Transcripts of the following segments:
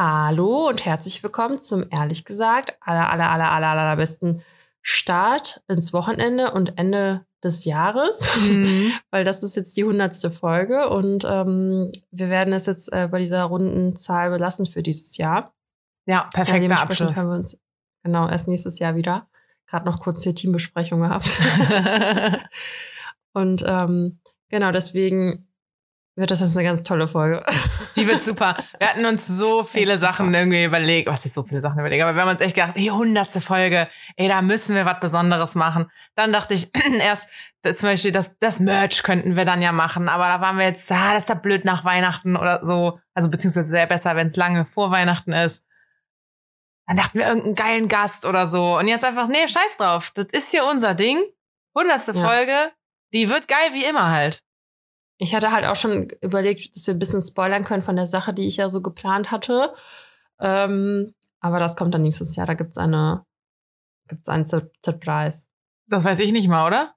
Hallo und herzlich willkommen zum ehrlich gesagt aller, aller, aller, aller, aller besten Start ins Wochenende und Ende des Jahres, mhm. weil das ist jetzt die hundertste Folge und ähm, wir werden es jetzt äh, bei dieser runden Zahl belassen für dieses Jahr. Ja, perfekt. Ja, dementsprechend hören wir uns genau erst nächstes Jahr wieder. Gerade noch kurz hier Teambesprechung gehabt. und ähm, genau deswegen wird das jetzt eine ganz tolle Folge. Die wird super. Wir hatten uns so viele Sachen irgendwie überlegt, was ich so viele Sachen überlegt, aber wir haben uns echt gedacht, die hundertste Folge, ey, da müssen wir was Besonderes machen. Dann dachte ich erst, das, zum Beispiel das, das Merch könnten wir dann ja machen, aber da waren wir jetzt, ah, das ist ja blöd nach Weihnachten oder so. Also beziehungsweise sehr besser, wenn es lange vor Weihnachten ist. Dann dachten wir irgendeinen geilen Gast oder so. Und jetzt einfach, nee, scheiß drauf. Das ist hier unser Ding. Hundertste ja. Folge. Die wird geil wie immer halt. Ich hatte halt auch schon überlegt, dass wir ein bisschen spoilern können von der Sache, die ich ja so geplant hatte. Ähm, aber das kommt dann nächstes Jahr. Da gibt's eine, gibt's einen Surprise. Das weiß ich nicht mal, oder?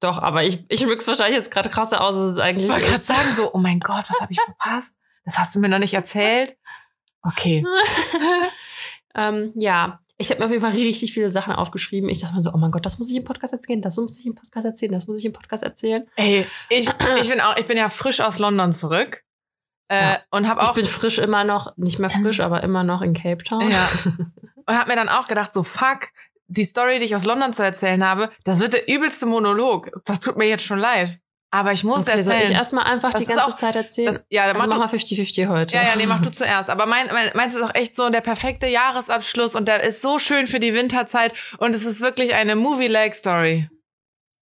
Doch, aber ich, ich mix wahrscheinlich jetzt gerade krasser aus, als es eigentlich ich wollte gerade sagen so, oh mein Gott, was habe ich verpasst? Das hast du mir noch nicht erzählt. Okay. ähm, ja, ich habe mir auf jeden Fall richtig viele Sachen aufgeschrieben. Ich dachte mir so, oh mein Gott, das muss ich im Podcast erzählen, das muss ich im Podcast erzählen, das muss ich im Podcast erzählen. Ey, ich, ich bin auch, ich bin ja frisch aus London zurück. Äh, ja. und habe auch. Ich bin frisch immer noch, nicht mehr frisch, aber immer noch in Cape Town. Ja. Und habe mir dann auch gedacht, so fuck, die Story, die ich aus London zu erzählen habe, das wird der übelste Monolog. Das tut mir jetzt schon leid. Aber ich muss okay, erzählen. Soll ich erstmal einfach das die ganze auch, Zeit erzählen? Das, ja, dann also mach mal 50-50 heute. Ja, ja, nee, mach du zuerst. Aber mein, mein, meins ist auch echt so der perfekte Jahresabschluss und der ist so schön für die Winterzeit und es ist wirklich eine Movie-like-Story.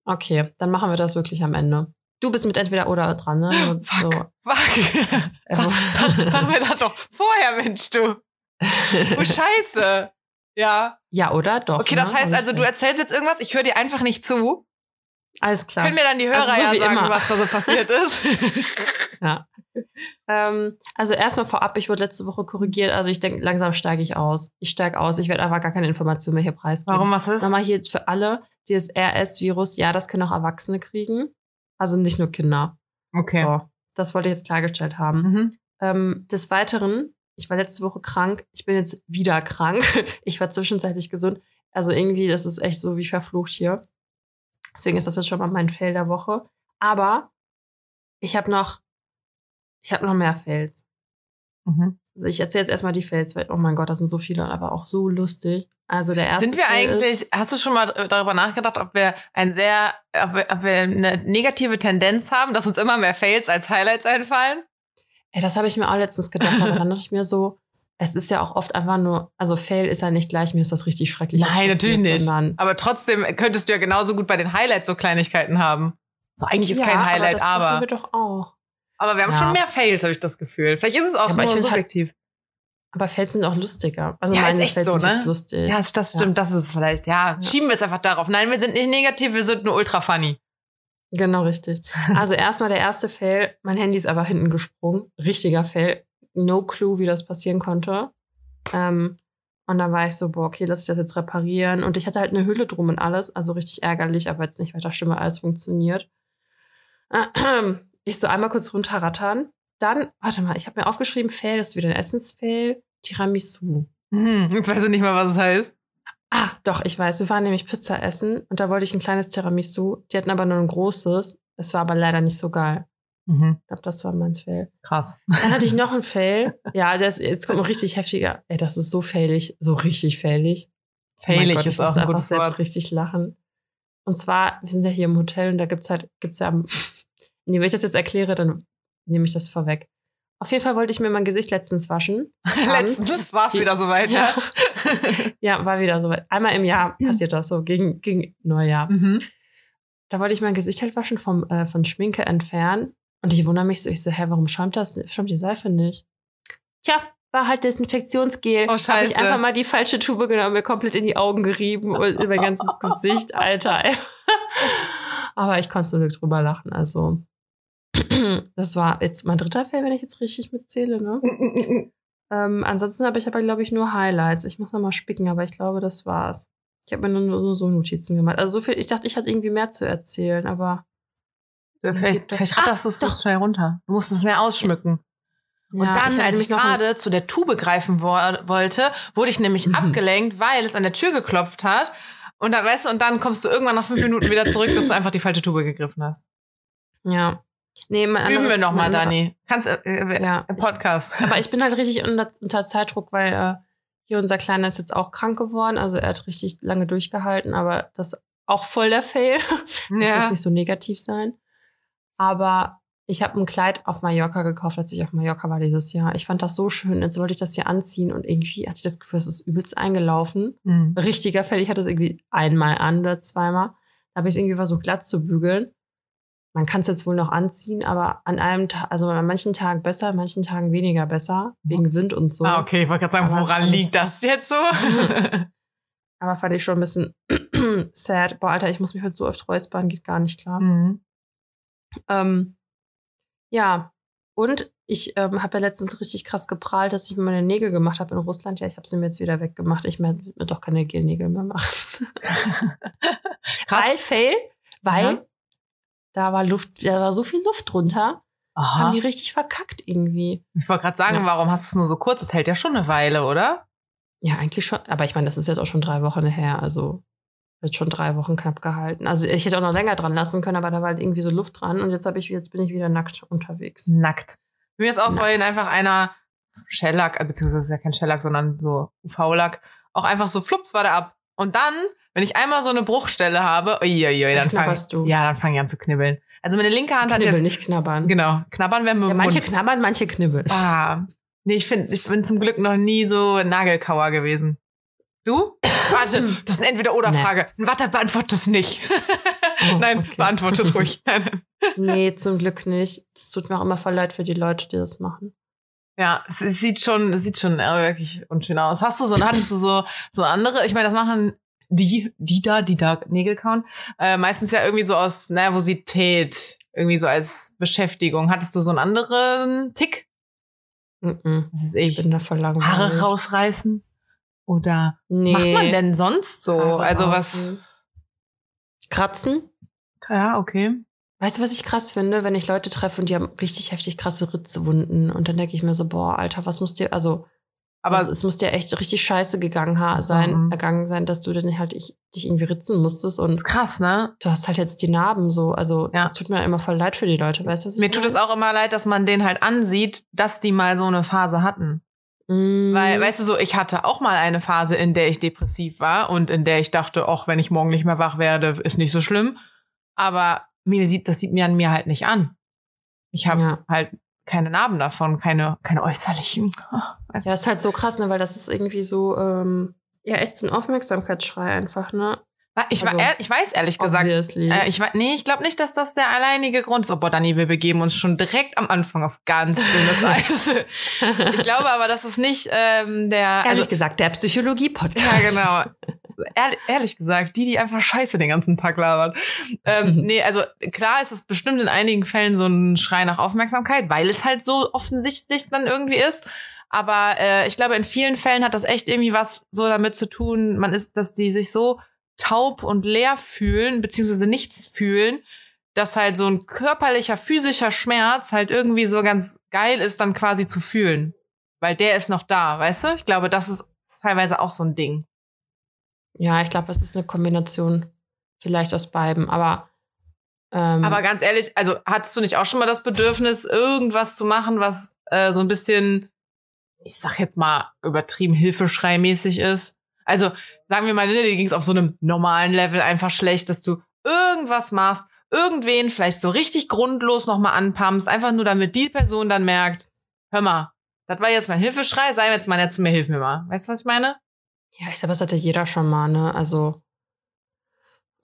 Okay, dann machen wir das wirklich am Ende. Du bist mit entweder oder dran, ne? Fuck, so. fuck. sag, sag, sag mir das doch vorher, Mensch, du. Oh, scheiße. Ja. Ja, oder? Doch. Okay, das ne? heißt also, du erzählst jetzt irgendwas, ich höre dir einfach nicht zu. Alles klar. Können mir dann die Hörer also so ja sagen, immer. was da so passiert ist? ja. Ähm, also erstmal vorab, ich wurde letzte Woche korrigiert. Also ich denke, langsam steige ich aus. Ich steige aus. Ich werde einfach gar keine Informationen mehr hier preisgeben. Warum, was ist? Nochmal hier für alle, dieses RS-Virus, ja, das können auch Erwachsene kriegen. Also nicht nur Kinder. Okay. So, das wollte ich jetzt klargestellt haben. Mhm. Ähm, des Weiteren, ich war letzte Woche krank. Ich bin jetzt wieder krank. ich war zwischenzeitlich gesund. Also irgendwie, das ist echt so wie verflucht hier. Deswegen ist das jetzt schon mal mein Fail der Woche. Aber ich habe noch, ich habe noch mehr Fails. Mhm. Also ich erzähle jetzt erstmal die Fails, weil, oh mein Gott, das sind so viele, aber auch so lustig. Also der erste. Sind wir Fail eigentlich, ist, hast du schon mal darüber nachgedacht, ob wir ein sehr, ob wir, ob wir eine negative Tendenz haben, dass uns immer mehr Fails als Highlights einfallen? Ey, das habe ich mir auch letztens gedacht, aber dann dachte ich mir so, es ist ja auch oft einfach nur, also Fail ist ja nicht gleich, mir ist das richtig schrecklich. Nein, natürlich nicht. Aber trotzdem könntest du ja genauso gut bei den Highlights so Kleinigkeiten haben. So eigentlich ist ja, kein Highlight, aber. Das aber. wir doch auch. Aber wir haben ja. schon mehr Fails, habe ich das Gefühl. Vielleicht ist es auch ja, nur halt subjektiv. Halt, aber Fails sind auch lustiger. Also ja, meine ist echt Fails so, ne? lustig. Ja, das stimmt, das ist es vielleicht. Ja, schieben wir es einfach darauf. Nein, wir sind nicht negativ, wir sind nur ultra funny. Genau, richtig. Also erstmal der erste Fail, mein Handy ist aber hinten gesprungen. Richtiger Fail. No clue, wie das passieren konnte. Ähm, und dann war ich so, boah, okay, lass ich das jetzt reparieren. Und ich hatte halt eine Hülle drum und alles, also richtig ärgerlich, aber jetzt nicht weiter schlimm, alles funktioniert. Ich so einmal kurz runterrattern. Dann, warte mal, ich habe mir aufgeschrieben, Fail, das ist wieder ein Essensfail, Tiramisu. Hm, jetzt weiß ich nicht mal, was es heißt. Ah, doch, ich weiß. Wir waren nämlich Pizza essen und da wollte ich ein kleines Tiramisu. Die hatten aber nur ein großes. Es war aber leider nicht so geil. Mhm. Ich glaube, das war mein Fail. Krass. Dann hatte ich noch einen Fail. Ja, das, jetzt kommt ein richtig heftiger. Ey, das ist so failig, so richtig failig. Failig oh Gott, ist auch ein einfach selbst Wort. richtig lachen. Und zwar, wir sind ja hier im Hotel und da gibt's halt, gibt's ja, nee, wenn ich das jetzt erkläre, dann nehme ich das vorweg. Auf jeden Fall wollte ich mir mein Gesicht letztens waschen. letztens war es wieder soweit, ja. ja, war wieder soweit. Einmal im Jahr passiert das so, gegen, gegen Neujahr. Mhm. Da wollte ich mein Gesicht halt waschen, vom, äh, von Schminke entfernen. Und ich wundere mich so, ich so, hä, warum schäumt das, schäumt die Seife nicht? Tja, war halt Desinfektionsgel. Oh, scheiße. Habe ich einfach mal die falsche Tube genommen, mir komplett in die Augen gerieben und in mein ganzes Gesicht, Alter. Aber ich konnte so nicht drüber lachen, also. Das war jetzt mein dritter Fall, wenn ich jetzt richtig mitzähle, ne? ähm, ansonsten habe ich aber, glaube ich, nur Highlights. Ich muss noch mal spicken, aber ich glaube, das war's. Ich habe mir nur, nur so Notizen gemacht. Also so viel, ich dachte, ich hatte irgendwie mehr zu erzählen, aber Vielleicht, vielleicht ratterst du es ah, schnell runter. Du musst es mehr ausschmücken. Ja, und dann, ich als ich gerade zu der Tube greifen wo wollte, wurde ich nämlich mhm. abgelenkt, weil es an der Tür geklopft hat. Und dann, weißt du, und dann kommst du irgendwann nach fünf Minuten wieder zurück, dass du einfach die falsche Tube gegriffen hast. Ja. Nee, das üben wir nochmal, Dani. Kannst äh, äh, ja, im Podcast. Ich, aber ich bin halt richtig unter, unter Zeitdruck, weil äh, hier unser Kleiner ist jetzt auch krank geworden. Also er hat richtig lange durchgehalten, aber das ist auch voll der Fail. Ja. wird nicht so negativ sein. Aber ich habe ein Kleid auf Mallorca gekauft, als ich auf Mallorca war dieses Jahr. Ich fand das so schön. Jetzt wollte ich das hier anziehen und irgendwie hatte ich das Gefühl, es ist übelst eingelaufen. Mhm. Richtiger Fell. Ich hatte es irgendwie einmal an oder zweimal. Da habe ich es irgendwie versucht glatt zu bügeln. Man kann es jetzt wohl noch anziehen, aber an einem Tag, also an manchen Tagen besser, an manchen Tagen weniger besser, wegen Wind und so. Ah, okay, ich wollte gerade sagen, aber woran liegt das jetzt so? aber fand ich schon ein bisschen sad. Boah, Alter, ich muss mich heute so oft räuspern, geht gar nicht klar. Mhm. Ähm, ja, und ich ähm, habe ja letztens richtig krass geprahlt, dass ich mir meine Nägel gemacht habe in Russland. Ja, ich habe sie mir jetzt wieder weggemacht. Ich werde mir doch keine Gelnägel mehr machen. krass. Weil, Fail, weil ja. da war Luft, da war so viel Luft drunter. Aha. Haben die richtig verkackt irgendwie. Ich wollte gerade sagen, ja. warum hast du es nur so kurz? Das hält ja schon eine Weile, oder? Ja, eigentlich schon. Aber ich meine, das ist jetzt auch schon drei Wochen her. Also wird schon drei Wochen knapp gehalten. Also ich hätte auch noch länger dran lassen können, aber da war halt irgendwie so Luft dran und jetzt habe ich jetzt bin ich wieder nackt unterwegs. Nackt. Mir ist auch nackt. vorhin einfach einer Shellack, äh, beziehungsweise ist ja kein Shellack, sondern so UV-Lack, auch einfach so flups war der ab. Und dann, wenn ich einmal so eine Bruchstelle habe, uiuiui, dann, dann fang, du. Ja, dann fange ich an zu knibbeln. Also meine linke Hand Knibbeln, hat jetzt nicht knabbern. Genau, knabbern werden wir ja, manche Mund. knabbern, manche knibbeln. Ah, nee, ich finde, ich bin zum Glück noch nie so Nagelkauer gewesen. Du? Warte, das ist eine Entweder-Oder-Frage. Nee. Warte, beantworte es nicht. Oh, nein, okay. beantworte es ruhig. Nein, Nee, zum Glück nicht. Das tut mir auch immer voll leid für die Leute, die das machen. Ja, es sieht schon, sieht schon wirklich unschön aus. Hast du so, hattest du so, so andere? Ich meine, das machen die, die da, die da Nägel kauen, äh, meistens ja irgendwie so aus Nervosität, irgendwie so als Beschäftigung. Hattest du so einen anderen Tick? Mm -mm. Das ist ich. Ich bin da voll langweilig. Haare rausreißen? Oder nee. was macht man denn sonst so? Haare also was? Kratzen? Ja, okay. Weißt du, was ich krass finde, wenn ich Leute treffe und die haben richtig heftig krasse Ritzewunden und dann denke ich mir so, boah, Alter, was muss dir, also, aber das, es muss dir echt richtig scheiße gegangen sein, mhm. ergangen sein, dass du dann halt ich, dich irgendwie ritzen musstest und. Das ist krass, ne? Du hast halt jetzt die Narben so, also, ja. das tut mir immer voll leid für die Leute, weißt du, was ich Mir meine? tut es auch immer leid, dass man denen halt ansieht, dass die mal so eine Phase hatten. Mm. Weil, weißt du so, ich hatte auch mal eine Phase, in der ich depressiv war und in der ich dachte, auch wenn ich morgen nicht mehr wach werde, ist nicht so schlimm. Aber mir sieht, das sieht mir an mir halt nicht an. Ich habe ja. halt keine Narben davon, keine, keine äußerlichen. Weißt ja, ist halt so krass, ne, weil das ist irgendwie so, ähm, ja, echt so ein Aufmerksamkeitsschrei einfach, ne? Ich, also, ich weiß ehrlich gesagt, äh, ich, nee, ich glaube nicht, dass das der alleinige Grund ist. Oh, boah, Dani, wir begeben uns schon direkt am Anfang auf ganz dünnes Eis. ich glaube aber, dass es nicht ähm, der... Ehrlich also, gesagt, der Psychologie-Podcast. Ja, genau. Ehrlich, ehrlich gesagt, die, die einfach Scheiße den ganzen Tag labert. Ähm, nee, also klar ist es bestimmt in einigen Fällen so ein Schrei nach Aufmerksamkeit, weil es halt so offensichtlich dann irgendwie ist. Aber äh, ich glaube, in vielen Fällen hat das echt irgendwie was so damit zu tun, man ist, dass die sich so taub und leer fühlen, beziehungsweise nichts fühlen, dass halt so ein körperlicher, physischer Schmerz halt irgendwie so ganz geil ist, dann quasi zu fühlen. Weil der ist noch da, weißt du? Ich glaube, das ist teilweise auch so ein Ding. Ja, ich glaube, es ist eine Kombination vielleicht aus beiden, aber ähm, aber ganz ehrlich, also hattest du nicht auch schon mal das Bedürfnis, irgendwas zu machen, was äh, so ein bisschen, ich sag jetzt mal, übertrieben Hilfeschreimäßig ist? Also sagen wir mal, ne, dir ging es auf so einem normalen Level einfach schlecht, dass du irgendwas machst, irgendwen vielleicht so richtig grundlos nochmal anpumpst, einfach nur damit die Person dann merkt, hör mal, das war jetzt mein Hilfeschrei, sei jetzt mal nett zu mir, hilf mir mal. Weißt du, was ich meine? Ja, ich glaube, das hatte jeder schon mal, ne? Also,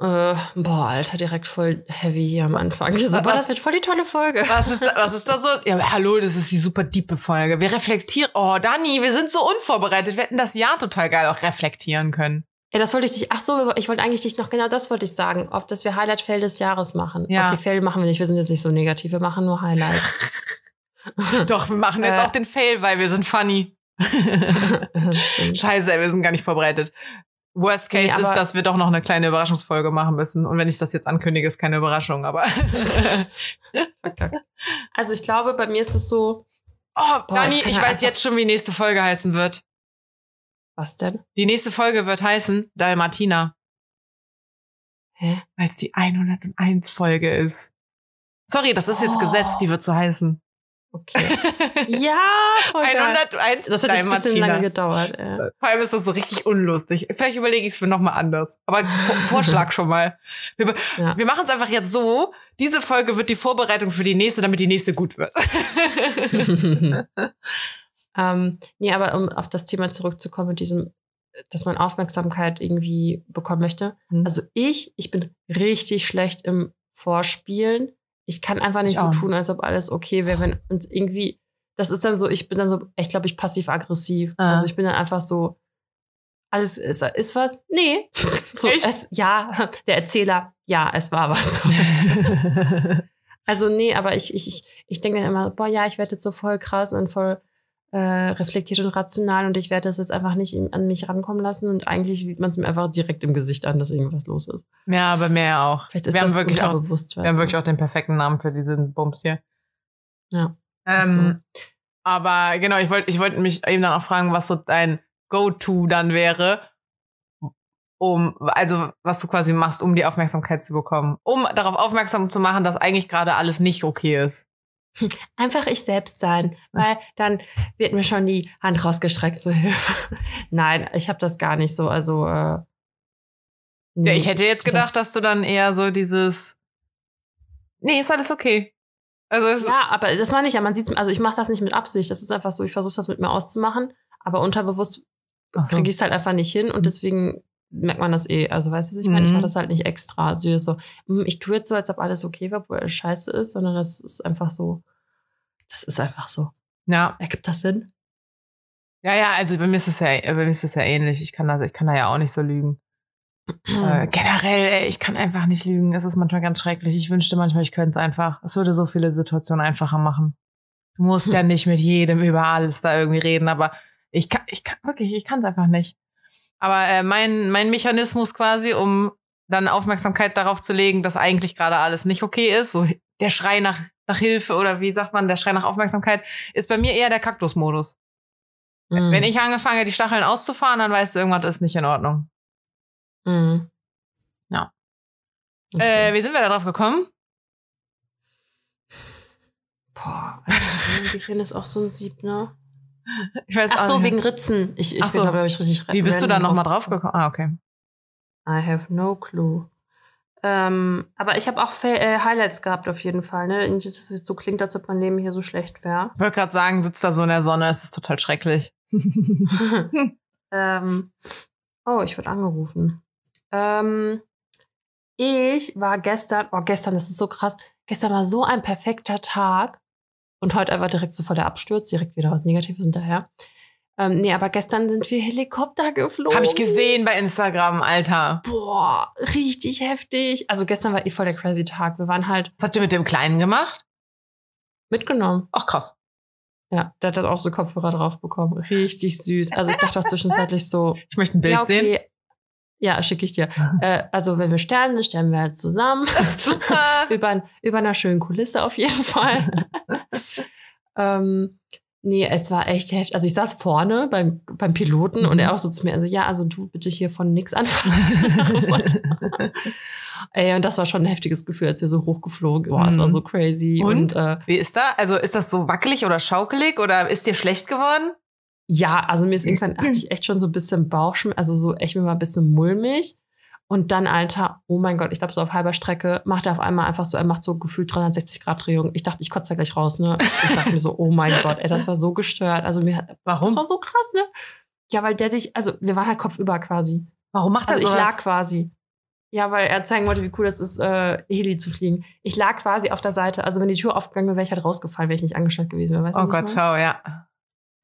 äh, boah, Alter, direkt voll heavy hier am Anfang. So, boah, das wird voll die tolle Folge. Was ist, da, was ist da so? Ja, hallo, das ist die super diepe Folge. Wir reflektieren. Oh, Dani, wir sind so unvorbereitet. Wir hätten das Jahr total geil auch reflektieren können. Ja, das wollte ich dich, ach so, ich wollte eigentlich dich noch, genau das wollte ich sagen, ob das wir Highlight-Fail des Jahres machen. Ja. Okay, Fail machen wir nicht, wir sind jetzt nicht so negativ, wir machen nur Highlight. Doch, wir machen jetzt äh, auch den Fail, weil wir sind funny. Scheiße, wir sind gar nicht vorbereitet. Worst Case nee, ist, dass wir doch noch eine kleine Überraschungsfolge machen müssen. Und wenn ich das jetzt ankündige, ist keine Überraschung, aber. also ich glaube, bei mir ist es so, Oh, Boah, Dani, ich, ich weiß jetzt schon, wie die nächste Folge heißen wird. Was denn? Die nächste Folge wird heißen Dalmatina. Hä? Weil es die 101 Folge ist. Sorry, das ist jetzt oh. Gesetz, die wird so heißen. Okay. ja, voll 101. Das hat jetzt ein bisschen lange gedauert. Ja. Vor allem ist das so richtig unlustig. Vielleicht überlege ich es mir nochmal anders. Aber Vorschlag schon mal. Wir, ja. wir machen es einfach jetzt so. Diese Folge wird die Vorbereitung für die nächste, damit die nächste gut wird. ähm, nee, aber um auf das Thema zurückzukommen mit diesem, dass man Aufmerksamkeit irgendwie bekommen möchte. Mhm. Also ich, ich bin richtig schlecht im Vorspielen ich kann einfach nicht ich so tun, als ob alles okay wäre, wenn und irgendwie das ist dann so, ich bin dann so, ich glaube, ich passiv-aggressiv. Ah. Also ich bin dann einfach so, alles ist, ist was? Nee. So? Es, ja, der Erzähler, ja, es war was. also nee, aber ich, ich, ich, ich denke dann immer, boah, ja, ich werde jetzt so voll krass und voll äh, reflektiert und rational und ich werde das jetzt einfach nicht an mich rankommen lassen und eigentlich sieht man es mir einfach direkt im Gesicht an, dass irgendwas los ist. Ja, bei mir auch. Vielleicht ist wir das haben wirklich auch, bewusst. Wir haben wirklich auch den perfekten Namen für diesen Bums hier. Ja. Ähm, so. Aber genau, ich wollte ich wollte mich eben dann auch fragen, was so dein Go-To dann wäre, um, also was du quasi machst, um die Aufmerksamkeit zu bekommen. Um darauf aufmerksam zu machen, dass eigentlich gerade alles nicht okay ist. Einfach ich selbst sein, weil dann wird mir schon die Hand rausgestreckt zur Hilfe. Nein, ich habe das gar nicht so. Also äh, nee, ja, ich hätte jetzt gedacht, dass du dann eher so dieses Nee, ist alles okay. Also ja, aber das meine ich ja. Man sieht, also ich mache das nicht mit Absicht. Das ist einfach so. Ich versuche das mit mir auszumachen, aber unterbewusst so. kriege ich es halt einfach nicht hin und mhm. deswegen merkt man das eh. Also weißt du, ich meine, mhm. ich mache das halt nicht extra. Also so, hm, ich tue jetzt so, als ob alles okay war, obwohl alles scheiße ist, sondern das ist einfach so. Das ist einfach so. Ja. Ergibt das Sinn? Ja, ja, also bei mir ist es ja, bei mir ist es ja ähnlich. Ich kann das, ich kann da ja auch nicht so lügen. äh, generell, ey, ich kann einfach nicht lügen. Es ist manchmal ganz schrecklich. Ich wünschte manchmal, ich könnte es einfach. Es würde so viele Situationen einfacher machen. Du musst ja nicht mit jedem über alles da irgendwie reden, aber ich kann, ich kann wirklich, ich kann es einfach nicht. Aber äh, mein, mein Mechanismus quasi, um dann Aufmerksamkeit darauf zu legen, dass eigentlich gerade alles nicht okay ist, so der Schrei nach, nach Hilfe oder wie sagt man, der Schrei nach Aufmerksamkeit, ist bei mir eher der Kaktusmodus. Mhm. Wenn ich angefange, die Stacheln auszufahren, dann weißt du, irgendwas ist nicht in Ordnung. Mhm. Ja. Okay. Äh, wie sind wir da drauf gekommen? Boah, Gehirn ist auch so ein Sieb, ne? Ich weiß Ach so, wegen Ritzen. Ich, ich Ach bin, so. glaube ich, richtig Wie bist du da nochmal drauf gekommen? Ah, okay. I have no clue. Ähm, aber ich habe auch äh, Highlights gehabt auf jeden Fall. Ne? Nicht, dass es jetzt so klingt, als ob mein Leben hier so schlecht wäre. Ich wollte gerade sagen, sitzt da so in der Sonne, es ist total schrecklich. ähm, oh, ich wurde angerufen. Ähm, ich war gestern, oh gestern, das ist so krass. Gestern war so ein perfekter Tag. Und heute einfach direkt so vor der Absturz, direkt wieder was Negatives hinterher. Ähm, nee, aber gestern sind wir Helikopter geflogen. Habe ich gesehen bei Instagram, Alter. Boah, richtig heftig. Also gestern war eh voll der crazy Tag. Wir waren halt. Was habt ihr mit dem Kleinen gemacht? Mitgenommen. Ach krass. Ja, der hat dann auch so Kopfhörer drauf bekommen. Richtig süß. Also ich dachte auch zwischenzeitlich so. Ich möchte ein Bild ja, okay. sehen. Ja, schicke ich dir. äh, also wenn wir sterben, dann sterben wir halt zusammen. Über, über einer schönen Kulisse auf jeden Fall. ähm, Nee, es war echt heftig. Also ich saß vorne beim, beim Piloten mhm. und er auch so zu mir, also ja, also du bitte hier von nix anfassen. Ey, und das war schon ein heftiges Gefühl, als wir so hochgeflogen. Boah, mhm. es war mhm. so crazy. Und, und äh, wie ist da? Also ist das so wackelig oder schaukelig oder ist dir schlecht geworden? Ja, also mir ist irgendwann hatte ich echt schon so ein bisschen Bauchschmerzen, also so echt mir mal ein bisschen mulmig. Und dann, Alter, oh mein Gott, ich glaube, so auf halber Strecke macht er auf einmal einfach so, er macht so gefühlt 360 Grad Drehung. Ich dachte, ich kotze da gleich raus, ne? Ich dachte mir so, oh mein Gott, ey, das war so gestört. Also mir hat, Warum? Das war so krass, ne? Ja, weil der dich, also wir waren halt kopfüber quasi. Warum macht er also sowas? ich lag quasi. Ja, weil er zeigen wollte, wie cool es ist, äh, Heli zu fliegen. Ich lag quasi auf der Seite. Also wenn die Tür aufgegangen wäre, wäre ich halt rausgefallen, wäre ich nicht angestellt gewesen. Weißt oh Gott, ciao, ja.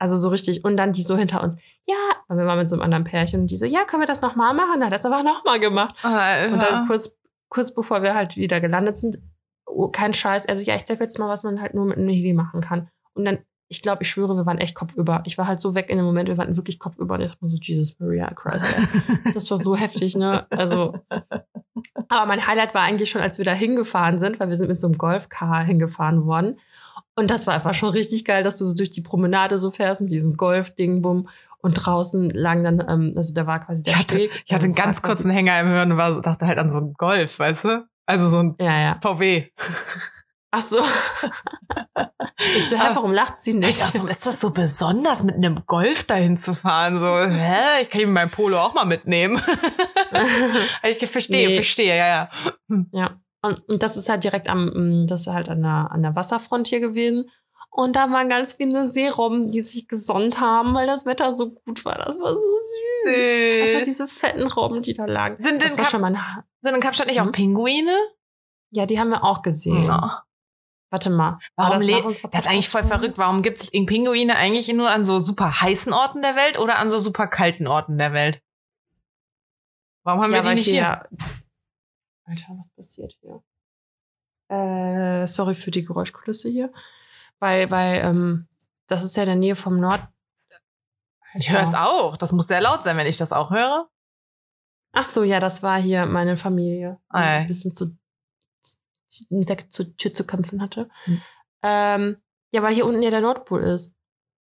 Also so richtig. Und dann die so hinter uns. Ja, weil wir waren mit so einem anderen Pärchen und die so, ja, können wir das nochmal machen? Hat er das aber nochmal gemacht. Alter. Und dann kurz, kurz bevor wir halt wieder gelandet sind, oh, kein Scheiß. Also ja, ich denke jetzt mal, was man halt nur mit einem Heli machen kann. Und dann, ich glaube, ich schwöre, wir waren echt kopfüber. Ich war halt so weg in dem Moment, wir waren wirklich kopfüber. Und ich dachte mir so, Jesus Maria Christ. das war so heftig, ne? Also. Aber mein Highlight war eigentlich schon, als wir da hingefahren sind, weil wir sind mit so einem Golfcar hingefahren worden. Und das war einfach schon richtig geil, dass du so durch die Promenade so fährst mit diesem Golf-Ding, bumm. Und draußen lang dann, ähm, also da war quasi der ich hatte, Steg. Ich hatte einen ganz kurzen Hänger im Hirn und war, dachte halt an so einen Golf, weißt du? Also so ein Ja, ja. VW. Ach so. ich so, hä, warum lacht sie Ich nicht? dachte, so, ist das so besonders, mit einem Golf dahin zu fahren? So, hä? Ich kann ihm mein Polo auch mal mitnehmen. ich verstehe, Nee. verstehe, ja, ja. Ja. Und, und das ist halt direkt am, mm, das ist halt an der, an der Wasserfront hier gewesen. Und da waren ganz viele Seerobben, die sich gesonnt haben, weil das Wetter so gut war. Das war so süß. Einfach Süß. diese fetten Robben, die da lagen. Sind das denn war Kap sind in Kapstadt nicht auch Mhm. Pinguine? Ja, die haben wir auch gesehen. Ja. Warte mal. War Warum das Das ist eigentlich voll verrückt. Warum gibt es Pinguine eigentlich nur an so super heißen Orten der Welt oder an so super kalten Orten der Welt? Warum haben Ja, wir die nicht hier. hier? Ja Alter, was passiert hier? Äh, sorry für die Geräuschkulisse hier. Weil, weil, ähm, das ist ja in der Nähe vom Nord. Ich höre es auch. Das muss sehr laut sein, wenn ich das auch höre. Ach so, ja, das war hier meine Familie. die Ah. Ein bisschen zu, mit der Tür zu kämpfen hatte. Hm. Ähm, ja, weil hier unten ja der Nordpol ist.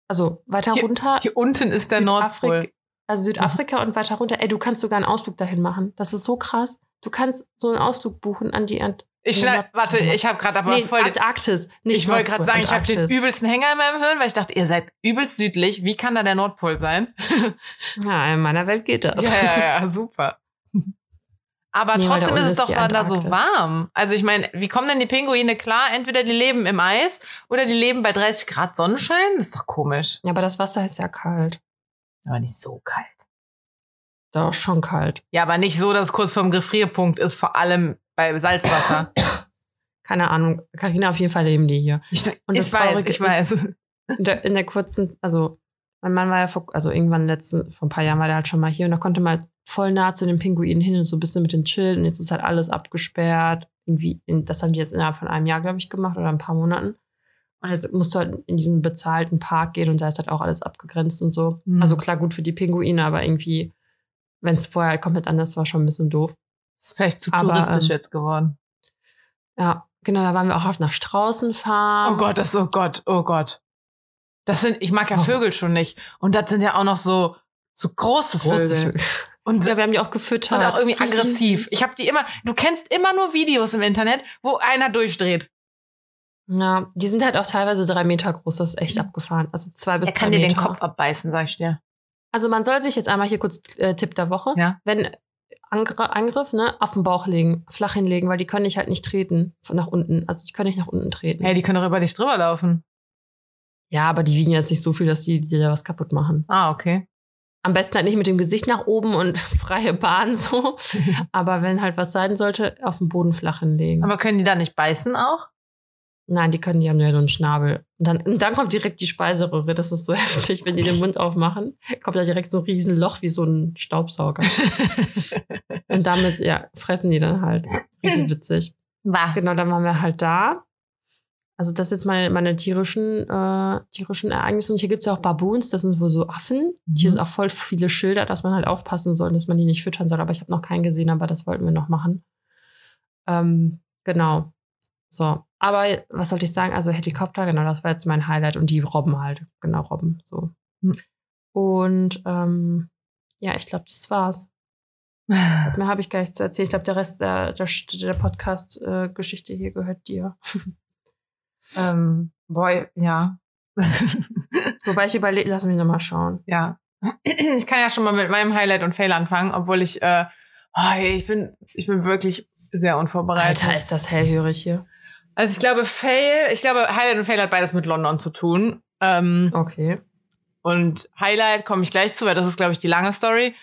Also weiter Hier- runter. Hier unten ist der Südafrik- Nordpol. Also Südafrika und weiter runter. Ey, du kannst sogar einen Ausflug dahin machen. Das ist so krass. Du kannst so einen Ausflug buchen an die Ant Ich schneid, warte, ich habe gerade aber nee, voll. Antarktis. Nicht ich wollte gerade sagen, ich habe den Antarktis. übelsten Hänger in meinem Hirn, weil ich dachte, ihr seid übelst südlich. Wie kann da der Nordpol sein? Ja, in meiner Welt geht das. ja, ja, ja, super. Aber Nee, trotzdem ist es doch die da, so Antarktis. warm. Also ich meine, wie kommen denn die Pinguine klar? Entweder die leben im Eis oder die leben bei 30 Grad Sonnenschein. Das ist doch komisch. Ja, aber das Wasser ist ja kalt. Aber nicht so kalt. Doch, schon kalt. Ja, aber nicht so, dass es kurz vorm Gefrierpunkt ist, vor allem bei Salzwasser. Keine Ahnung. Carina, auf jeden Fall leben die hier. Ich, Und das ich weiß, ich weiß. In der, in der kurzen, also mein Mann war ja vor, also irgendwann letzten, vor ein paar Jahren war der halt schon mal hier und da konnte man halt voll nah zu den Pinguinen hin und so ein bisschen mit den chillen und jetzt ist halt alles abgesperrt. Irgendwie, in, das haben die jetzt innerhalb von einem Jahr, glaube ich, gemacht oder ein paar Monaten. Und jetzt musst du halt in diesen bezahlten Park gehen und da ist halt auch alles abgegrenzt und so. Mhm. Also klar, gut für die Pinguine, aber irgendwie, wenn es vorher komplett anders war, schon ein bisschen doof. ist vielleicht zu Aber, touristisch ähm, jetzt geworden. Ja, genau, da waren wir auch auf nach Straußenfarm. Oh Gott, das oh Gott, oh Gott. Das sind, ich mag ja Warum? Vögel schon nicht. Und das sind ja auch noch so, so große Vögel. Große Vögel. Und, Ja, wir haben die auch gefüttert. und auch irgendwie aggressiv. Ich habe die immer, du kennst immer nur Videos im Internet, wo einer durchdreht. Ja, die sind halt auch teilweise drei Meter groß. Das ist echt abgefahren. Also zwei bis Er drei kann dir Meter. den Kopf abbeißen, sag ich dir. Also man soll sich jetzt einmal hier kurz äh, Tipp der Woche. Ja. Wenn Angr Angriff, ne, auf den Bauch legen, flach hinlegen, weil die können dich halt nicht treten von nach unten. Also die können nicht nach unten treten. Hey, die können doch über dich drüber laufen. Ja, aber die wiegen jetzt nicht so viel, dass die dir da was kaputt machen. Ah, okay. Am besten halt nicht mit dem Gesicht nach oben und freie Bahn so. aber wenn halt was sein sollte, auf den Boden flach hinlegen. Aber können die da nicht beißen auch? Nein, die können, die haben ja nur einen Schnabel. Und dann, und dann kommt direkt die Speiseröhre. Das ist so heftig, wenn die den Mund aufmachen. Kommt da direkt so ein riesen Loch wie so ein Staubsauger. Und damit, ja, fressen die dann halt. Richtig witzig. War. Genau, dann waren wir halt da. Also das ist jetzt meine, meine tierischen, äh, tierischen Ereignisse. Und hier gibt's ja auch Baboons, das sind wohl so Affen. Hier Mhm. sind auch voll viele Schilder, dass man halt aufpassen soll, dass man die nicht füttern soll. Aber ich habe noch keinen gesehen, aber das wollten wir noch machen. Ähm, genau. So. Aber was sollte ich sagen? Also Helikopter, genau, das war jetzt mein Highlight. Und die Robben halt. Genau, Robben. So. Mhm. Und ähm, ja, ich glaube, das war's. Mehr habe ich gar nicht zu erzählen. Ich glaube, der Rest der, der, der Podcast-Geschichte hier gehört dir. ähm, boy, ja. Wobei ich überlege, lass mich nochmal schauen. ja. Ich kann ja schon mal mit meinem Highlight und Fail anfangen, obwohl ich, äh, oh, ich bin, ich bin wirklich sehr unvorbereitet. Alter, ist das hellhörig hier. Also ich glaube, Fail, ich glaube, Highlight und Fail hat beides mit London zu tun. Ähm, Okay. Und Highlight komme ich gleich zu, weil das ist, glaube ich, die lange Story.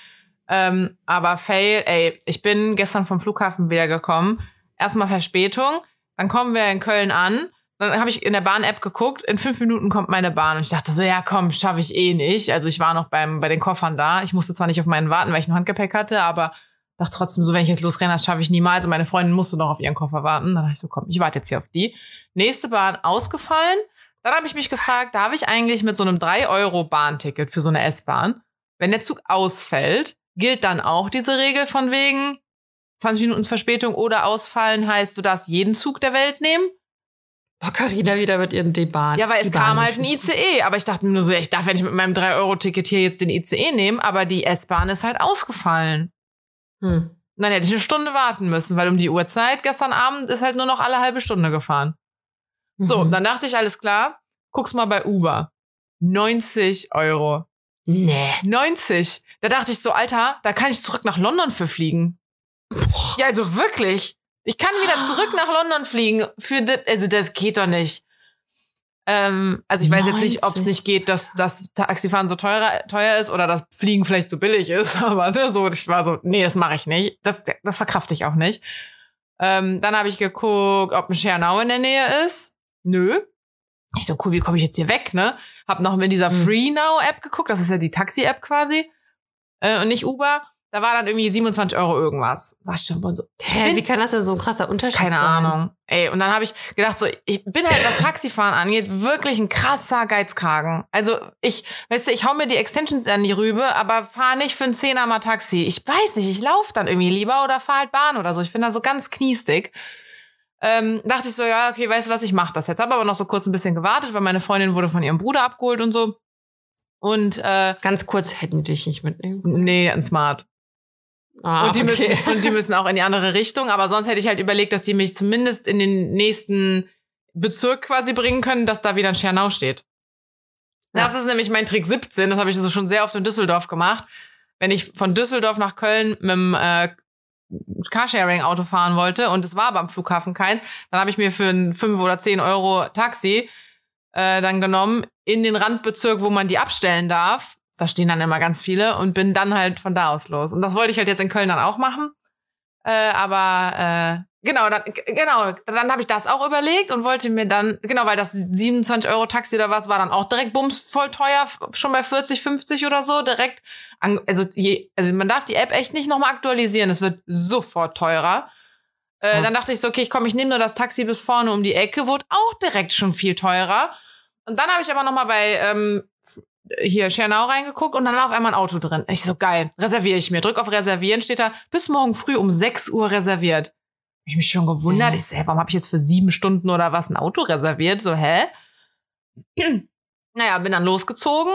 Ähm, aber Fail, ey, ich bin gestern vom Flughafen wieder gekommen. Erstmal Verspätung, dann kommen wir in Köln an. Dann habe ich in der Bahn-App geguckt, in fünf Minuten kommt meine Bahn. Und ich dachte so, ja komm, schaffe ich eh nicht. Also ich war noch beim, bei den Koffern da. Ich musste zwar nicht auf meinen warten, weil ich noch Handgepäck hatte, aber dachte trotzdem so, wenn ich jetzt losrenne, das schaffe ich niemals. Und meine Freundin musste noch auf ihren Koffer warten. Dann dachte ich so, komm, ich warte jetzt hier auf die. Nächste Bahn ausgefallen. Dann habe ich mich gefragt, darf ich eigentlich mit so einem 3-Euro-Bahnticket für so eine S-Bahn, wenn der Zug ausfällt, gilt dann auch diese Regel von wegen 20 Minuten Verspätung oder ausfallen heißt, du darfst jeden Zug der Welt nehmen? Boah, Carina wieder mit ihren D-Bahn. Ja, weil es kam halt ein ICE, aber ich dachte mir nur so, ich darf ja nicht mit meinem 3-Euro-Ticket hier jetzt den ICE nehmen, aber die S-Bahn ist halt ausgefallen. Hm. Dann hätte ich eine Stunde warten müssen, weil um die Uhrzeit gestern Abend ist halt nur noch alle halbe Stunde gefahren. Mhm. So, dann dachte ich, alles klar, guck's mal bei Uber. 90 Euro. Nee. 90. Da dachte ich so, Alter, da kann ich zurück nach London für fliegen. Boah. Ja, also wirklich. Ich kann wieder zurück nach London fliegen. Für das, also das geht doch nicht. Ähm, also ich weiß 90. jetzt nicht, ob es nicht geht, dass das Taxifahren so teurer, teuer ist oder das Fliegen vielleicht so billig ist. Aber so, ich war so, nee, das mache ich nicht. Das, das verkrafte ich auch nicht. Ähm, dann habe ich geguckt, ob ein Schernau in der Nähe ist. Nö. Ich so, cool, wie komme ich jetzt hier weg, ne? Hab noch mit dieser mhm. Free Now App geguckt, das ist ja die Taxi-App quasi. Äh, und nicht Uber. Da war dann irgendwie 27 Euro irgendwas. War ich schon so. Hä, wie kann das denn so ein krasser Unterschied Keine sein? Keine Ahnung. Ey, und dann habe ich gedacht, so, ich bin halt, was Taxifahren angeht, wirklich ein krasser Geizkragen. Also ich, weißt du, ich hau mir die Extensions an die Rübe, aber fahr nicht für einen Zehner mal Taxi. Ich weiß nicht, ich lauf dann irgendwie lieber oder fahr halt Bahn oder so. Ich bin da so ganz kniestig. Ähm, dachte ich so, ja, okay, weißt du was, ich mach das jetzt. Habe aber noch so kurz ein bisschen gewartet, weil meine Freundin wurde von ihrem Bruder abgeholt und so. Und äh, ganz kurz hätten die dich nicht mitnehmen. Nee, ein Smart. Ah, und, die okay. müssen, und die müssen auch in die andere Richtung. Aber sonst hätte ich halt überlegt, dass die mich zumindest in den nächsten Bezirk quasi bringen können, dass da wieder ein Schernau steht. Ja. Das ist nämlich mein Trick 17. Das habe ich also schon sehr oft in Düsseldorf gemacht. Wenn ich von Düsseldorf nach Köln mit dem äh, Carsharing-Auto fahren wollte und es war aber am Flughafen keins, dann habe ich mir für ein 5 oder 10 Euro Taxi äh, dann genommen in den Randbezirk, wo man die abstellen darf da stehen dann immer ganz viele und bin dann halt von da aus los. Und das wollte ich halt jetzt in Köln dann auch machen. Äh, aber äh, genau, dann, genau, dann habe ich das auch überlegt und wollte mir dann, genau, weil das 27 Euro Taxi oder was war dann auch direkt bums voll teuer, schon bei 40, 50 oder so, direkt. An, also, je, also man darf die App echt nicht nochmal aktualisieren, es wird sofort teurer. Äh, dann dachte ich so, okay, ich komme, ich nehme nur das Taxi bis vorne um die Ecke, wurde auch direkt schon viel teurer. Und dann habe ich aber nochmal bei ähm, hier Schernau reingeguckt und dann war auf einmal ein Auto drin. Ich so, geil, reserviere ich mir. Drück auf Reservieren, steht da, bis morgen früh um 6 Uhr reserviert. Hab ich mich schon gewundert. Ich so, hä, warum habe ich jetzt für sieben Stunden oder was ein Auto reserviert? So, hä? naja, bin dann losgezogen.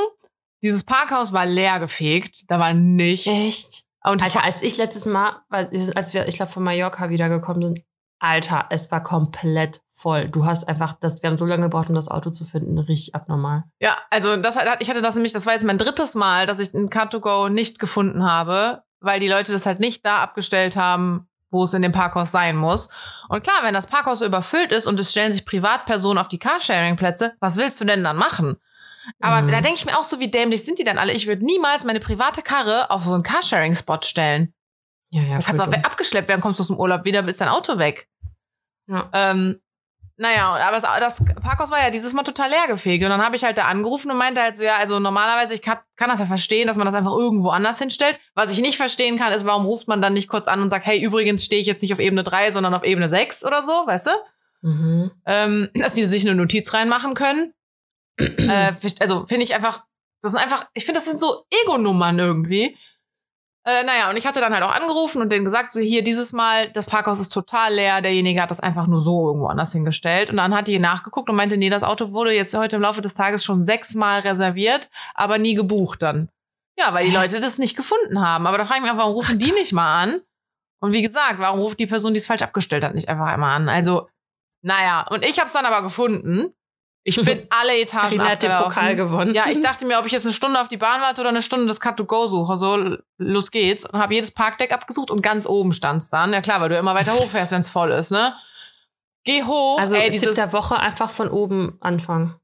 Dieses Parkhaus war leer gefegt. Da war nichts. Echt? Und Alter, als ich letztes Mal, als wir, ich glaube, von Mallorca wiedergekommen sind, Alter, es war komplett voll. Du hast einfach, das, wir haben so lange gebraucht, um das Auto zu finden, richtig abnormal. Ja, also das hat, ich hatte das nämlich, das war jetzt mein drittes Mal, dass ich ein Car2Go nicht gefunden habe, weil die Leute das halt nicht da abgestellt haben, wo es in dem Parkhaus sein muss. Und klar, wenn das Parkhaus so überfüllt ist und es stellen sich Privatpersonen auf die Carsharing-Plätze, was willst du denn dann machen? Aber mhm. da denke ich mir auch so, wie dämlich sind die dann alle? Ich würde niemals meine private Karre auf so einen Carsharing-Spot stellen. Ja, ja. Du kannst auch abgeschleppt werden, kommst du aus dem Urlaub wieder, ist dein Auto weg. Ja. Ähm, naja, aber das, das Parkhaus war ja dieses Mal total leer gefegt. Und dann habe ich halt da angerufen und meinte halt so, ja, also normalerweise, ich kann, kann das ja verstehen, dass man das einfach irgendwo anders hinstellt. Was ich nicht verstehen kann, ist, warum ruft man dann nicht kurz an und sagt, hey, übrigens stehe ich jetzt nicht auf Ebene 3, sondern auf Ebene 6 oder so, weißt du? Mhm. Ähm, dass die sich eine Notiz reinmachen können. äh, also finde ich einfach, das sind einfach, ich finde, das sind so Ego-Nummern irgendwie. Äh, naja, und ich hatte dann halt auch angerufen und denen gesagt, so hier dieses Mal, das Parkhaus ist total leer, derjenige hat das einfach nur so irgendwo anders hingestellt. Und dann hat die nachgeguckt und meinte, nee, das Auto wurde jetzt heute im Laufe des Tages schon sechsmal reserviert, aber nie gebucht dann. Ja, weil die Leute das nicht gefunden haben. Aber da frage ich mich einfach, warum rufen die nicht mal an? Und wie gesagt, warum ruft die Person, die es falsch abgestellt hat, nicht einfach einmal an? Also, naja, und ich habe es dann aber gefunden. Ich bin alle Etagen Carina hat den Pokal gewonnen. Ja, ich dachte mir, ob ich jetzt eine Stunde auf die Bahn warte oder eine Stunde das Cut-to-Go suche. So, los geht's. Und habe jedes Parkdeck abgesucht und ganz oben stand's dann. Ja klar, weil du immer weiter hochfährst, wenn's voll ist, ne? Geh hoch. Also ey, dieses der Woche einfach von oben anfangen.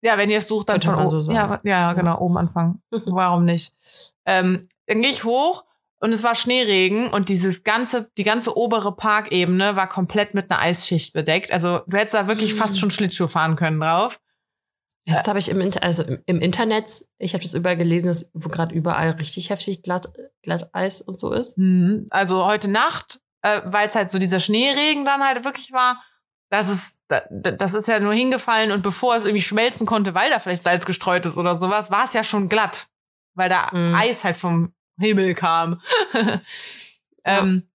Ja, wenn ihr es sucht, dann von oben. So ja, ja, genau, oben anfangen. Warum nicht? Ähm, dann gehe ich hoch und es war Schneeregen und dieses ganze, die ganze obere Parkebene war komplett mit einer Eisschicht bedeckt. Also du hättest da wirklich mhm. fast schon Schlittschuh fahren können drauf. Das habe ich im, also im, Internet, ich habe das überall gelesen, dass wo gerade überall richtig heftig glatt, glatt Eis und so ist. Mhm. Also heute Nacht, äh, weil es halt so dieser Schneeregen dann halt wirklich war, das ist, das ist ja nur hingefallen und bevor es irgendwie schmelzen konnte, weil da vielleicht Salz gestreut ist oder sowas, war es ja schon glatt. Weil da mhm. Eis halt vom Himmel kam. ähm,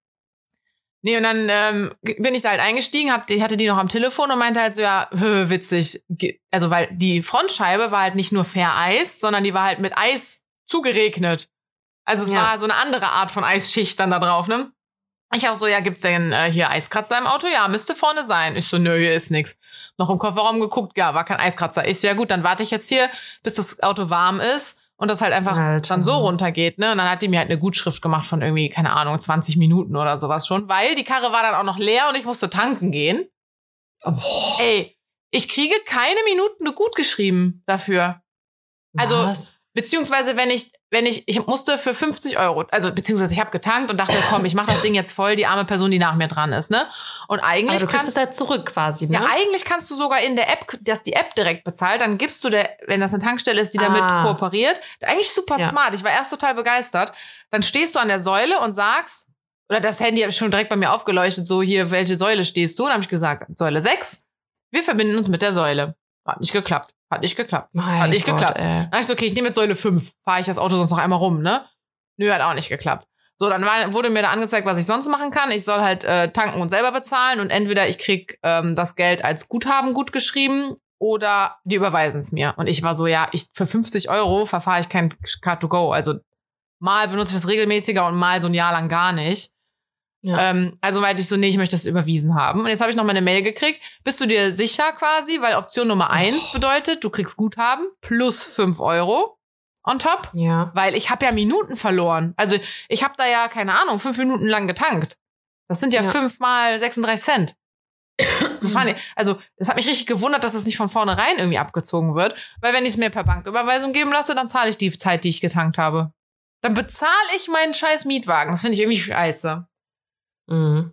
Nee, und dann ähm, bin ich da halt eingestiegen, hab, hatte die noch am Telefon und meinte halt so, ja, hö, witzig. Also, weil die Frontscheibe war halt nicht nur vereist, sondern die war halt mit Eis zugeregnet. Also es ja. war so eine andere Art von Eisschicht dann da drauf, ne? Ich auch so, ja, gibt's denn äh, hier Eiskratzer im Auto? Ja, müsste vorne sein. Ich so, nö, hier ist nix. Noch im Kofferraum geguckt, ja, war kein Eiskratzer. Ich so, ja gut, dann warte ich jetzt hier, bis das Auto warm ist und das halt einfach Alter. dann so runtergeht, ne? Und dann hat die mir halt eine Gutschrift gemacht von irgendwie, keine Ahnung, 20 Minuten oder sowas schon, weil die Karre war dann auch noch leer und ich musste tanken gehen. Oh. Ey, ich kriege keine Minuten gut geschrieben dafür. Also, Was? beziehungsweise wenn ich wenn ich, ich musste für 50 Euro, also beziehungsweise ich habe getankt und dachte, komm, ich mache das Ding jetzt voll, die arme Person, die nach mir dran ist, ne? Und eigentlich Aber du kannst es halt zurück quasi, ne? Ja, eigentlich kannst du sogar in der App, dass die App direkt bezahlt, dann gibst du der, wenn das eine Tankstelle ist, die damit ah. kooperiert, eigentlich super ja. smart. Ich war erst total begeistert. Dann stehst du an der Säule und sagst, oder das Handy habe ich schon direkt bei mir aufgeleuchtet, so hier, welche Säule stehst du? Und habe ich gesagt, Säule 6. Wir verbinden uns mit der Säule. Hat nicht geklappt. Hat nicht geklappt. Mein hat nicht Gott, geklappt. Ey. Dann ich so, okay, ich nehme jetzt Säule 5. Fahre ich das Auto sonst noch einmal rum, ne? Nö, hat auch nicht geklappt. So, dann war, wurde mir da angezeigt, was ich sonst machen kann. Ich soll halt äh, tanken und selber bezahlen und entweder ich krieg ähm, das Geld als Guthaben gut geschrieben oder die überweisen es mir. Und ich war so, ja, ich für 50 Euro verfahre ich kein Car2Go. Also mal benutze ich das regelmäßiger und mal so ein Jahr lang gar nicht. Ja. Ähm, also weil ich so, nee, ich möchte das überwiesen haben. Und jetzt habe ich noch mal eine Mail gekriegt. Bist du dir sicher quasi? Weil Option Nummer eins oh. bedeutet, du kriegst Guthaben plus fünf Euro on top. Ja. Weil ich habe ja Minuten verloren. Also ich habe da ja, keine Ahnung, fünf Minuten lang getankt. Das sind ja, ja. fünf mal 36 Cent. Das fand ich, also, es hat mich richtig gewundert, dass es nicht von vornherein irgendwie abgezogen wird. Weil wenn ich es mir per Banküberweisung geben lasse, dann zahle ich die Zeit, die ich getankt habe. Dann bezahle ich meinen scheiß Mietwagen. Das finde ich irgendwie scheiße. Mhm.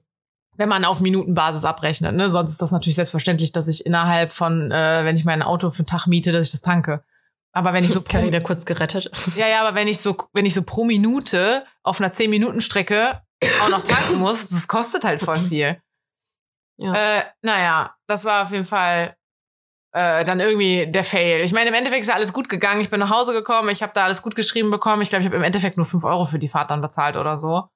Wenn man auf Minutenbasis abrechnet, ne? Sonst ist das natürlich selbstverständlich, dass ich innerhalb von, äh, wenn ich mein Auto für einen Tag miete, dass ich das tanke. Aber wenn ich so pro, wieder kurz gerettet. Ja, ja, aber wenn ich so, wenn ich so pro Minute auf einer 10 Minuten Strecke auch noch tanken muss, das kostet halt voll viel. Ja. Äh, naja, das war auf jeden Fall äh, dann irgendwie der Fail. Ich meine, im Endeffekt ist ja alles gut gegangen. Ich bin nach Hause gekommen, ich habe da alles gut geschrieben bekommen. Ich glaube, ich habe im Endeffekt nur 5 Euro für die Fahrt dann bezahlt oder so.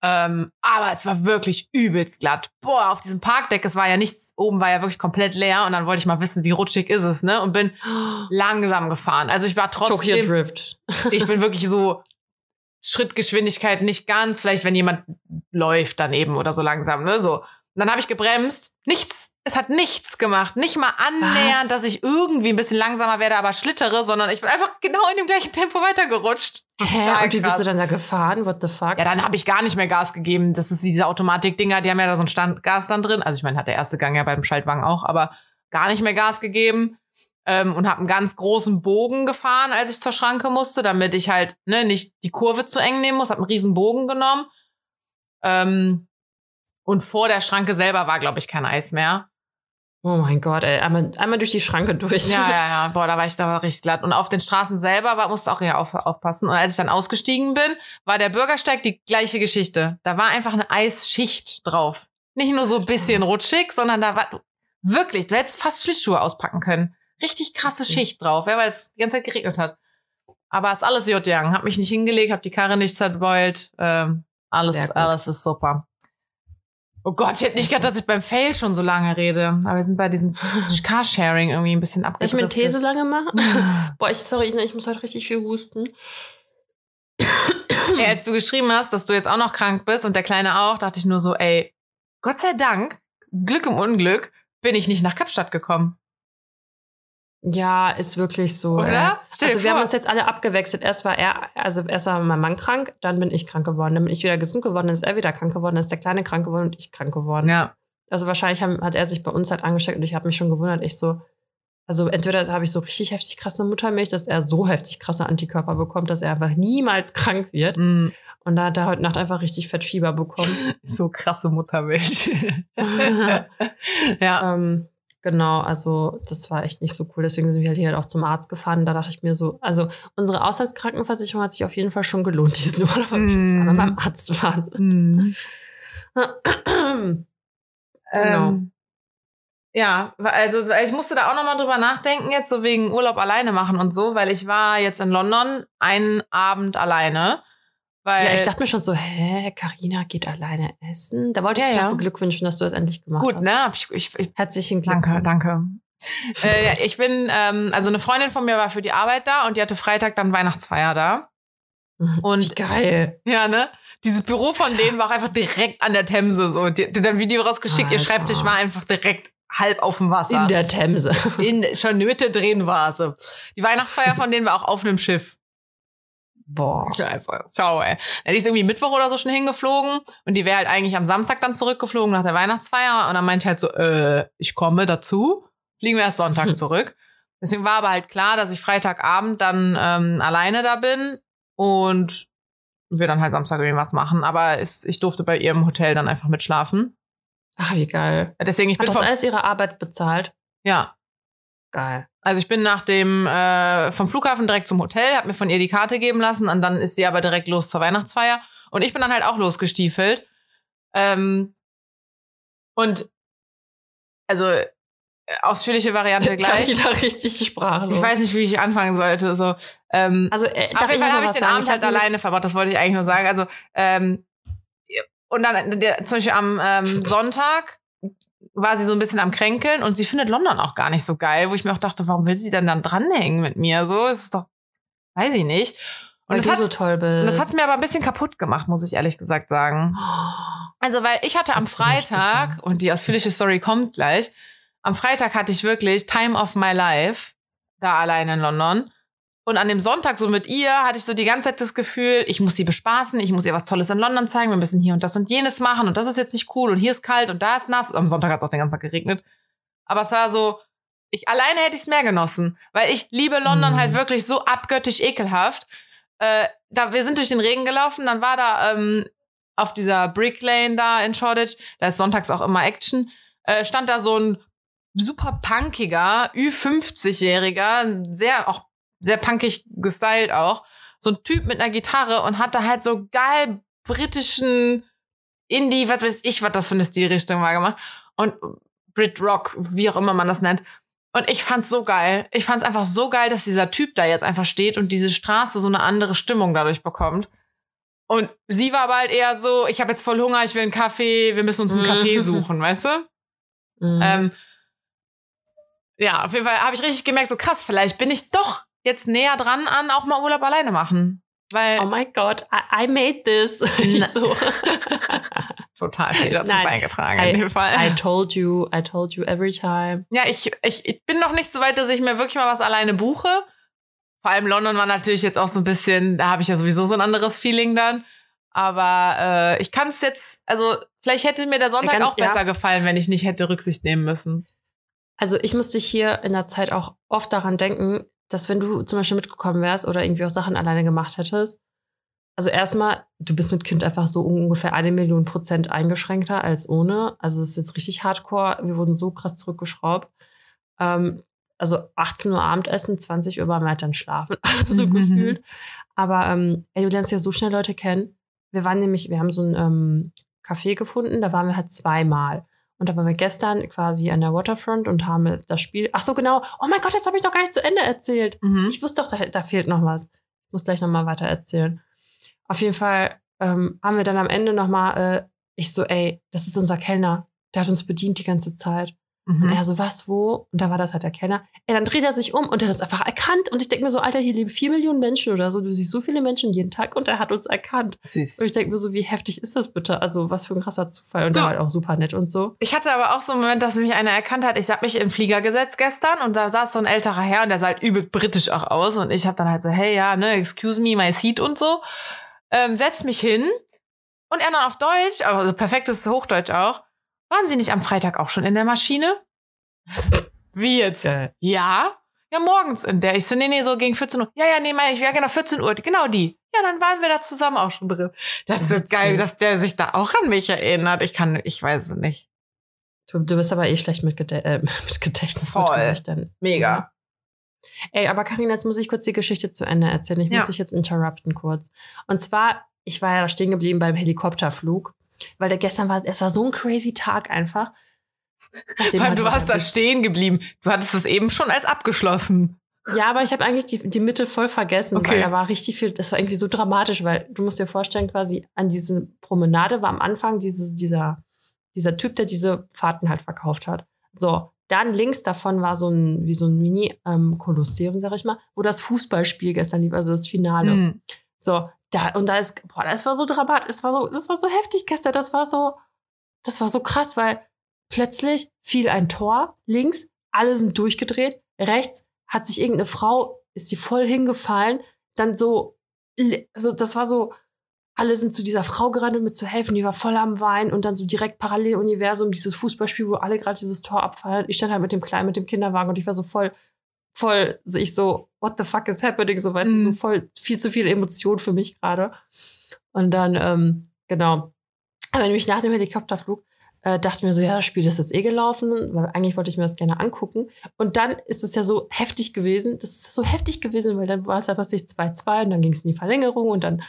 Ähm, aber es war wirklich übelst glatt. Boah, auf diesem Parkdeck, es war ja nichts, oben war ja wirklich komplett leer und dann wollte ich mal wissen, wie rutschig ist es, ne? Und bin langsam gefahren. Also ich war trotzdem. Tokyo Drift. ich bin wirklich so Schrittgeschwindigkeit nicht ganz, vielleicht wenn jemand läuft daneben oder so langsam, ne? So. Und dann habe ich gebremst. Nichts. Es hat nichts gemacht. Nicht mal annähernd, Was? dass ich irgendwie ein bisschen langsamer werde, aber schlittere, sondern ich bin einfach genau in dem gleichen Tempo weitergerutscht. Hä? Und wie bist du dann da gefahren? What the fuck? Ja, dann habe ich gar nicht mehr Gas gegeben. Das ist diese Automatikdinger, die haben ja da so ein Stand Gas dann drin. Also ich meine, hat der erste Gang ja beim Schaltwagen auch, aber gar nicht mehr Gas gegeben. Ähm, und habe einen ganz großen Bogen gefahren, als ich zur Schranke musste, damit ich halt ne, nicht die Kurve zu eng nehmen muss. Hab einen riesen Bogen genommen. Ähm, und vor der Schranke selber war, glaube ich, kein Eis mehr. Oh mein Gott, ey, einmal, einmal durch die Schranke durch. Ja, ja, ja, boah, da war ich da war richtig glatt. Und auf den Straßen selber war, musste auch ja auf, aufpassen. Und als ich dann ausgestiegen bin, war der Bürgersteig die gleiche Geschichte. Da war einfach eine Eisschicht drauf. Nicht nur so ein bisschen rutschig, sondern da war wirklich, du hättest fast Schlittschuhe auspacken können. Richtig krasse Schicht drauf, ja, weil es die ganze Zeit geregnet hat. Aber es ist alles J-Yang. Hab mich nicht hingelegt, hab die Karre nicht zerbeult. Ähm, alles, alles ist super. Oh Gott, ich hätte nicht gedacht, dass ich beim Fail schon so lange rede. Aber wir sind bei diesem Carsharing irgendwie ein bisschen abgedriftet. Soll ich mir These lange machen? Boah, ich, sorry, ich, ich muss heute richtig viel husten. Ey, als du geschrieben hast, dass du jetzt auch noch krank bist und der Kleine auch, dachte ich nur so, ey, Gott sei Dank, Glück im Unglück, bin ich nicht nach Kapstadt gekommen. Ja, ist wirklich so. Oder? Also wir haben uns jetzt alle abgewechselt. Erst war er, also erst war mein Mann krank, dann bin ich krank geworden, dann bin ich wieder gesund geworden, dann ist er wieder krank geworden, dann ist der Kleine krank geworden und ich krank geworden. Ja. Also wahrscheinlich haben, hat er sich bei uns halt angesteckt und ich habe mich schon gewundert, ich so, also entweder habe ich so richtig heftig krasse Muttermilch, dass er so heftig krasse Antikörper bekommt, dass er einfach niemals krank wird. Mm. Und da hat er heute Nacht einfach richtig Fettfieber bekommen. so krasse Muttermilch. ja. Ähm, Genau, also das war echt nicht so cool. Deswegen sind wir halt hier halt auch zum Arzt gefahren. Da dachte ich mir so, also unsere Auslandskrankenversicherung hat sich auf jeden Fall schon gelohnt, diesen Urlaub, weil wir mm. beim Arzt waren. Mm. genau. Ähm, ja, also ich musste da auch nochmal drüber nachdenken, jetzt so wegen Urlaub alleine machen und so, weil ich war jetzt in London einen Abend alleine Weil, ja, ich dachte mir schon so, hä, Karina geht alleine essen. Da wollte ich Ja, dich ja. auch beglückwünschen, dass du es endlich gemacht gut, hast. ne? Hab ich, ich, ich, Herzlichen danke, Glückwunsch. danke. äh, ja, ich bin, ähm, also eine Freundin von mir war für die Arbeit da und die hatte Freitag dann Weihnachtsfeier da. Und Und- geil. Ja, ne? Dieses Büro von denen war auch einfach direkt an der Themse. So, die, die hat ein Video rausgeschickt, ihr Alter. Schreibtisch war einfach direkt halb auf dem Wasser. In der Themse. In, schon Mitte drin war sie. Die Weihnachtsfeier von denen war auch auf einem Schiff. Boah. Scheiße, ciao, ey. Ja, die ist irgendwie Mittwoch oder so schon hingeflogen und die wäre halt eigentlich am Samstag dann zurückgeflogen nach der Weihnachtsfeier und dann meinte ich halt so, äh, ich komme dazu, fliegen wir erst Sonntag zurück. Deswegen war aber halt klar, dass ich Freitagabend dann ähm, alleine da bin und wir dann halt Samstag irgendwie was machen. Aber es, ich durfte bei ihr im Hotel dann einfach mitschlafen. Ach, wie geil. Deswegen, ich Hat bin das vom, alles ihre Arbeit bezahlt? ja, Geil. Also ich bin nach dem äh, vom Flughafen direkt zum Hotel, habe mir von ihr die Karte geben lassen und dann ist sie aber direkt los zur Weihnachtsfeier und ich bin dann halt auch losgestiefelt. Ähm, und also äh, ausführliche Variante gleich. Karina richtig sprachlos. Ich weiß nicht, wie ich anfangen sollte. So, ähm, Also, äh, auf jeden Fall habe ich den sagen? Abend halt alleine verbracht, das wollte ich eigentlich nur sagen. Also, ähm, und dann der, zum Beispiel am ähm, Sonntag war sie so ein bisschen am Kränkeln und sie findet London auch gar nicht so geil, wo ich mir auch dachte, warum will sie denn dann dranhängen mit mir? So, es ist doch, weiß ich nicht. Und Weil das du hat so toll bist. und das hat's mir aber ein bisschen kaputt gemacht, muss ich ehrlich gesagt sagen. Also, weil ich hatte am Freitag, und die ausführliche Story kommt gleich, am Freitag hatte ich wirklich Time of my life, da allein in London. Und an dem Sonntag so mit ihr hatte ich so die ganze Zeit das Gefühl, ich muss sie bespaßen, ich muss ihr was Tolles in London zeigen, wir müssen hier und das und jenes machen und das ist jetzt nicht cool und hier ist kalt und da ist nass. Am Sonntag hat es auch den ganzen Tag geregnet. Aber es war so, ich alleine hätte ich es mehr genossen, weil ich liebe London Mhm. halt wirklich so abgöttisch ekelhaft. Äh, da, wir sind durch den Regen gelaufen, dann war da ähm, auf dieser Brick Lane da in Shoreditch, da ist sonntags auch immer Action, äh, stand da so ein super punkiger, Ü50-Jähriger, sehr, auch sehr punkig gestylt auch, so ein Typ mit einer Gitarre und hat da halt so geil britischen Indie, was weiß ich, was das für eine Stilrichtung war gemacht. Und Brit Rock, wie auch immer man das nennt. Und ich fand's so geil. Ich fand's einfach so geil, dass dieser Typ da jetzt einfach steht und diese Straße so eine andere Stimmung dadurch bekommt. Und sie war aber halt eher so, ich habe jetzt voll Hunger, ich will einen Kaffee, wir müssen uns einen Kaffee suchen, weißt du? Mhm. Ähm, ja, auf jeden Fall habe ich richtig gemerkt, so krass, vielleicht bin ich doch jetzt näher dran an auch mal Urlaub alleine machen. Weil oh mein Gott, I, I made this. ich so. total viel dazu Nein. beigetragen I- in dem Fall. I told you, I told you every time. Ja, ich, ich, ich bin noch nicht so weit, dass ich mir wirklich mal was alleine buche. Vor allem London war natürlich jetzt auch so ein bisschen, da habe ich ja sowieso so ein anderes Feeling dann. Aber äh, ich kann es jetzt, also vielleicht hätte mir der Sonntag Ganz- auch ja. besser gefallen, wenn ich nicht hätte Rücksicht nehmen müssen. Also ich musste hier in der Zeit auch oft daran denken, dass wenn du zum Beispiel mitgekommen wärst oder irgendwie auch Sachen alleine gemacht hättest, also erstmal, du bist mit Kind einfach so ungefähr eine Million Prozent eingeschränkter als ohne. Also es ist jetzt richtig hardcore. Wir wurden so krass zurückgeschraubt. Ähm, also 18 Uhr Abendessen, 20 Uhr waren wir halt dann schlafen, so Mhm. gefühlt. Aber ähm, ey, du lernst ja so schnell Leute kennen. Wir waren nämlich, wir haben so ein ähm, Café gefunden, da waren wir halt zweimal. Und da waren wir gestern quasi an der Waterfront und haben das Spiel. Ach so, genau. Oh mein Gott, jetzt habe ich doch gar nicht zu Ende erzählt. Mhm. Ich wusste doch, da, da fehlt noch was. Ich muss gleich noch mal weiter erzählen. Auf jeden Fall ähm, haben wir dann am Ende noch mal, äh, ich so, ey, das ist unser Kellner. Der hat uns bedient die ganze Zeit. Und Mhm. er so, was, wo? Und da war das halt der Kellner. Ey, dann dreht er sich um und er hat uns einfach erkannt. Und ich denke mir so, Alter, hier leben vier Millionen Menschen oder so. Du siehst so viele Menschen jeden Tag und er hat uns erkannt. Süß. Und ich denke mir so, wie heftig ist das bitte? Also, was für ein krasser Zufall. Und So. der war halt auch super nett und so. Ich hatte aber auch so einen Moment, dass mich einer erkannt hat. Ich habe mich den Flieger gesetzt gestern und da saß so ein älterer Herr und der sah halt übelst britisch auch aus. Und ich habe dann halt so, hey, ja, ne, excuse me, my seat und so. Ähm, setzt mich hin und er dann auf Deutsch, also perfektes Hochdeutsch auch. Waren Sie nicht am Freitag auch schon in der Maschine? Wie jetzt? Geil. Ja. Ja, morgens in der. Ich so, nee, nee, so gegen 14 Uhr. Ja, ja, nee, meine ich, ja, genau, 14 Uhr. Genau die. Ja, dann waren wir da zusammen auch schon drin. Das ist Witzig. geil, dass der sich da auch an mich erinnert. Ich kann, ich weiß es nicht. Du, du bist aber eh schlecht mit, Gede äh, mit Gedächtnis. Voll. Mit dann. Mega. Ey, aber Karin, jetzt muss ich kurz die Geschichte zu Ende erzählen. Ich Ja. muss dich jetzt interrupten kurz. Und zwar, ich war ja da stehen geblieben beim Helikopterflug, weil der gestern war, es war so ein crazy Tag einfach. Vor allem, halt du warst da stehen geblieben. Du hattest es eben schon als abgeschlossen. Ja, aber ich habe eigentlich die, die Mitte voll vergessen, okay. weil da war richtig viel, das war irgendwie so dramatisch, weil du musst dir vorstellen, quasi an diese Promenade war am Anfang dieses, dieser, dieser Typ, der diese Fahrten halt verkauft hat. So, dann links davon war so ein, wie so ein Mini-Kolosseum, ähm, sag ich mal, wo das Fußballspiel gestern lief, also das Finale. Mhm. So, da, und da ist, boah, das war so dramatisch, es war so, das war so heftig gestern, das war so, das war so krass, weil plötzlich fiel ein Tor links, alle sind durchgedreht, rechts hat sich irgendeine Frau, ist die voll hingefallen, dann so, also das war so, alle sind zu dieser Frau gerannt, um mir zu helfen, die war voll am Wein und dann so direkt Paralleluniversum, dieses Fußballspiel, wo alle gerade dieses Tor abfeiern. Ich stand halt mit dem Kleinen, mit dem Kinderwagen und ich war so voll, voll, also ich so, what the fuck is happening? So, weißt mm. du, so mhm. voll, viel zu viel Emotion für mich gerade. Und dann, ähm, genau. Aber nämlich nach dem Helikopterflug äh, dachte mir so, ja, das Spiel ist jetzt eh gelaufen, weil eigentlich wollte ich mir das gerne angucken. Und dann ist es ja so heftig gewesen, das ist so heftig gewesen, weil dann war es ja plötzlich 2-2 und dann ging es in die Verlängerung und dann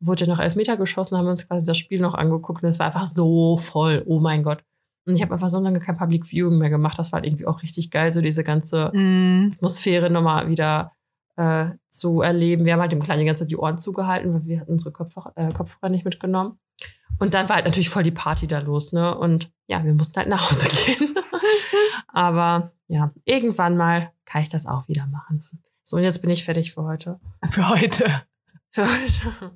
wurde ja noch Elfmeter geschossen, haben wir uns quasi das Spiel noch angeguckt und es war einfach so voll, oh mein Gott. Und ich habe einfach so lange kein Public Viewing mehr gemacht. Das war halt irgendwie auch richtig geil, so diese ganze mm. Atmosphäre nochmal wieder äh, zu erleben. Wir haben halt dem Kleinen die ganze Zeit die Ohren zugehalten, weil wir hatten unsere Kopfhörer, äh, Kopfhörer nicht mitgenommen. Und dann war halt natürlich voll die Party da los, ne? Und ja, wir mussten halt nach Hause gehen. Aber ja, irgendwann mal kann ich das auch wieder machen. So, und jetzt bin ich fertig für heute. Für heute. Für heute.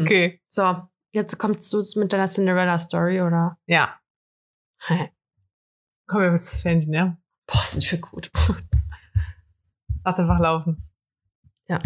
okay. So, jetzt kommst du mit deiner Cinderella-Story, oder? Ja. Hey. Komm, wir müssen das Handy, ne? Boah, sind wir gut. Lass einfach laufen. Ja.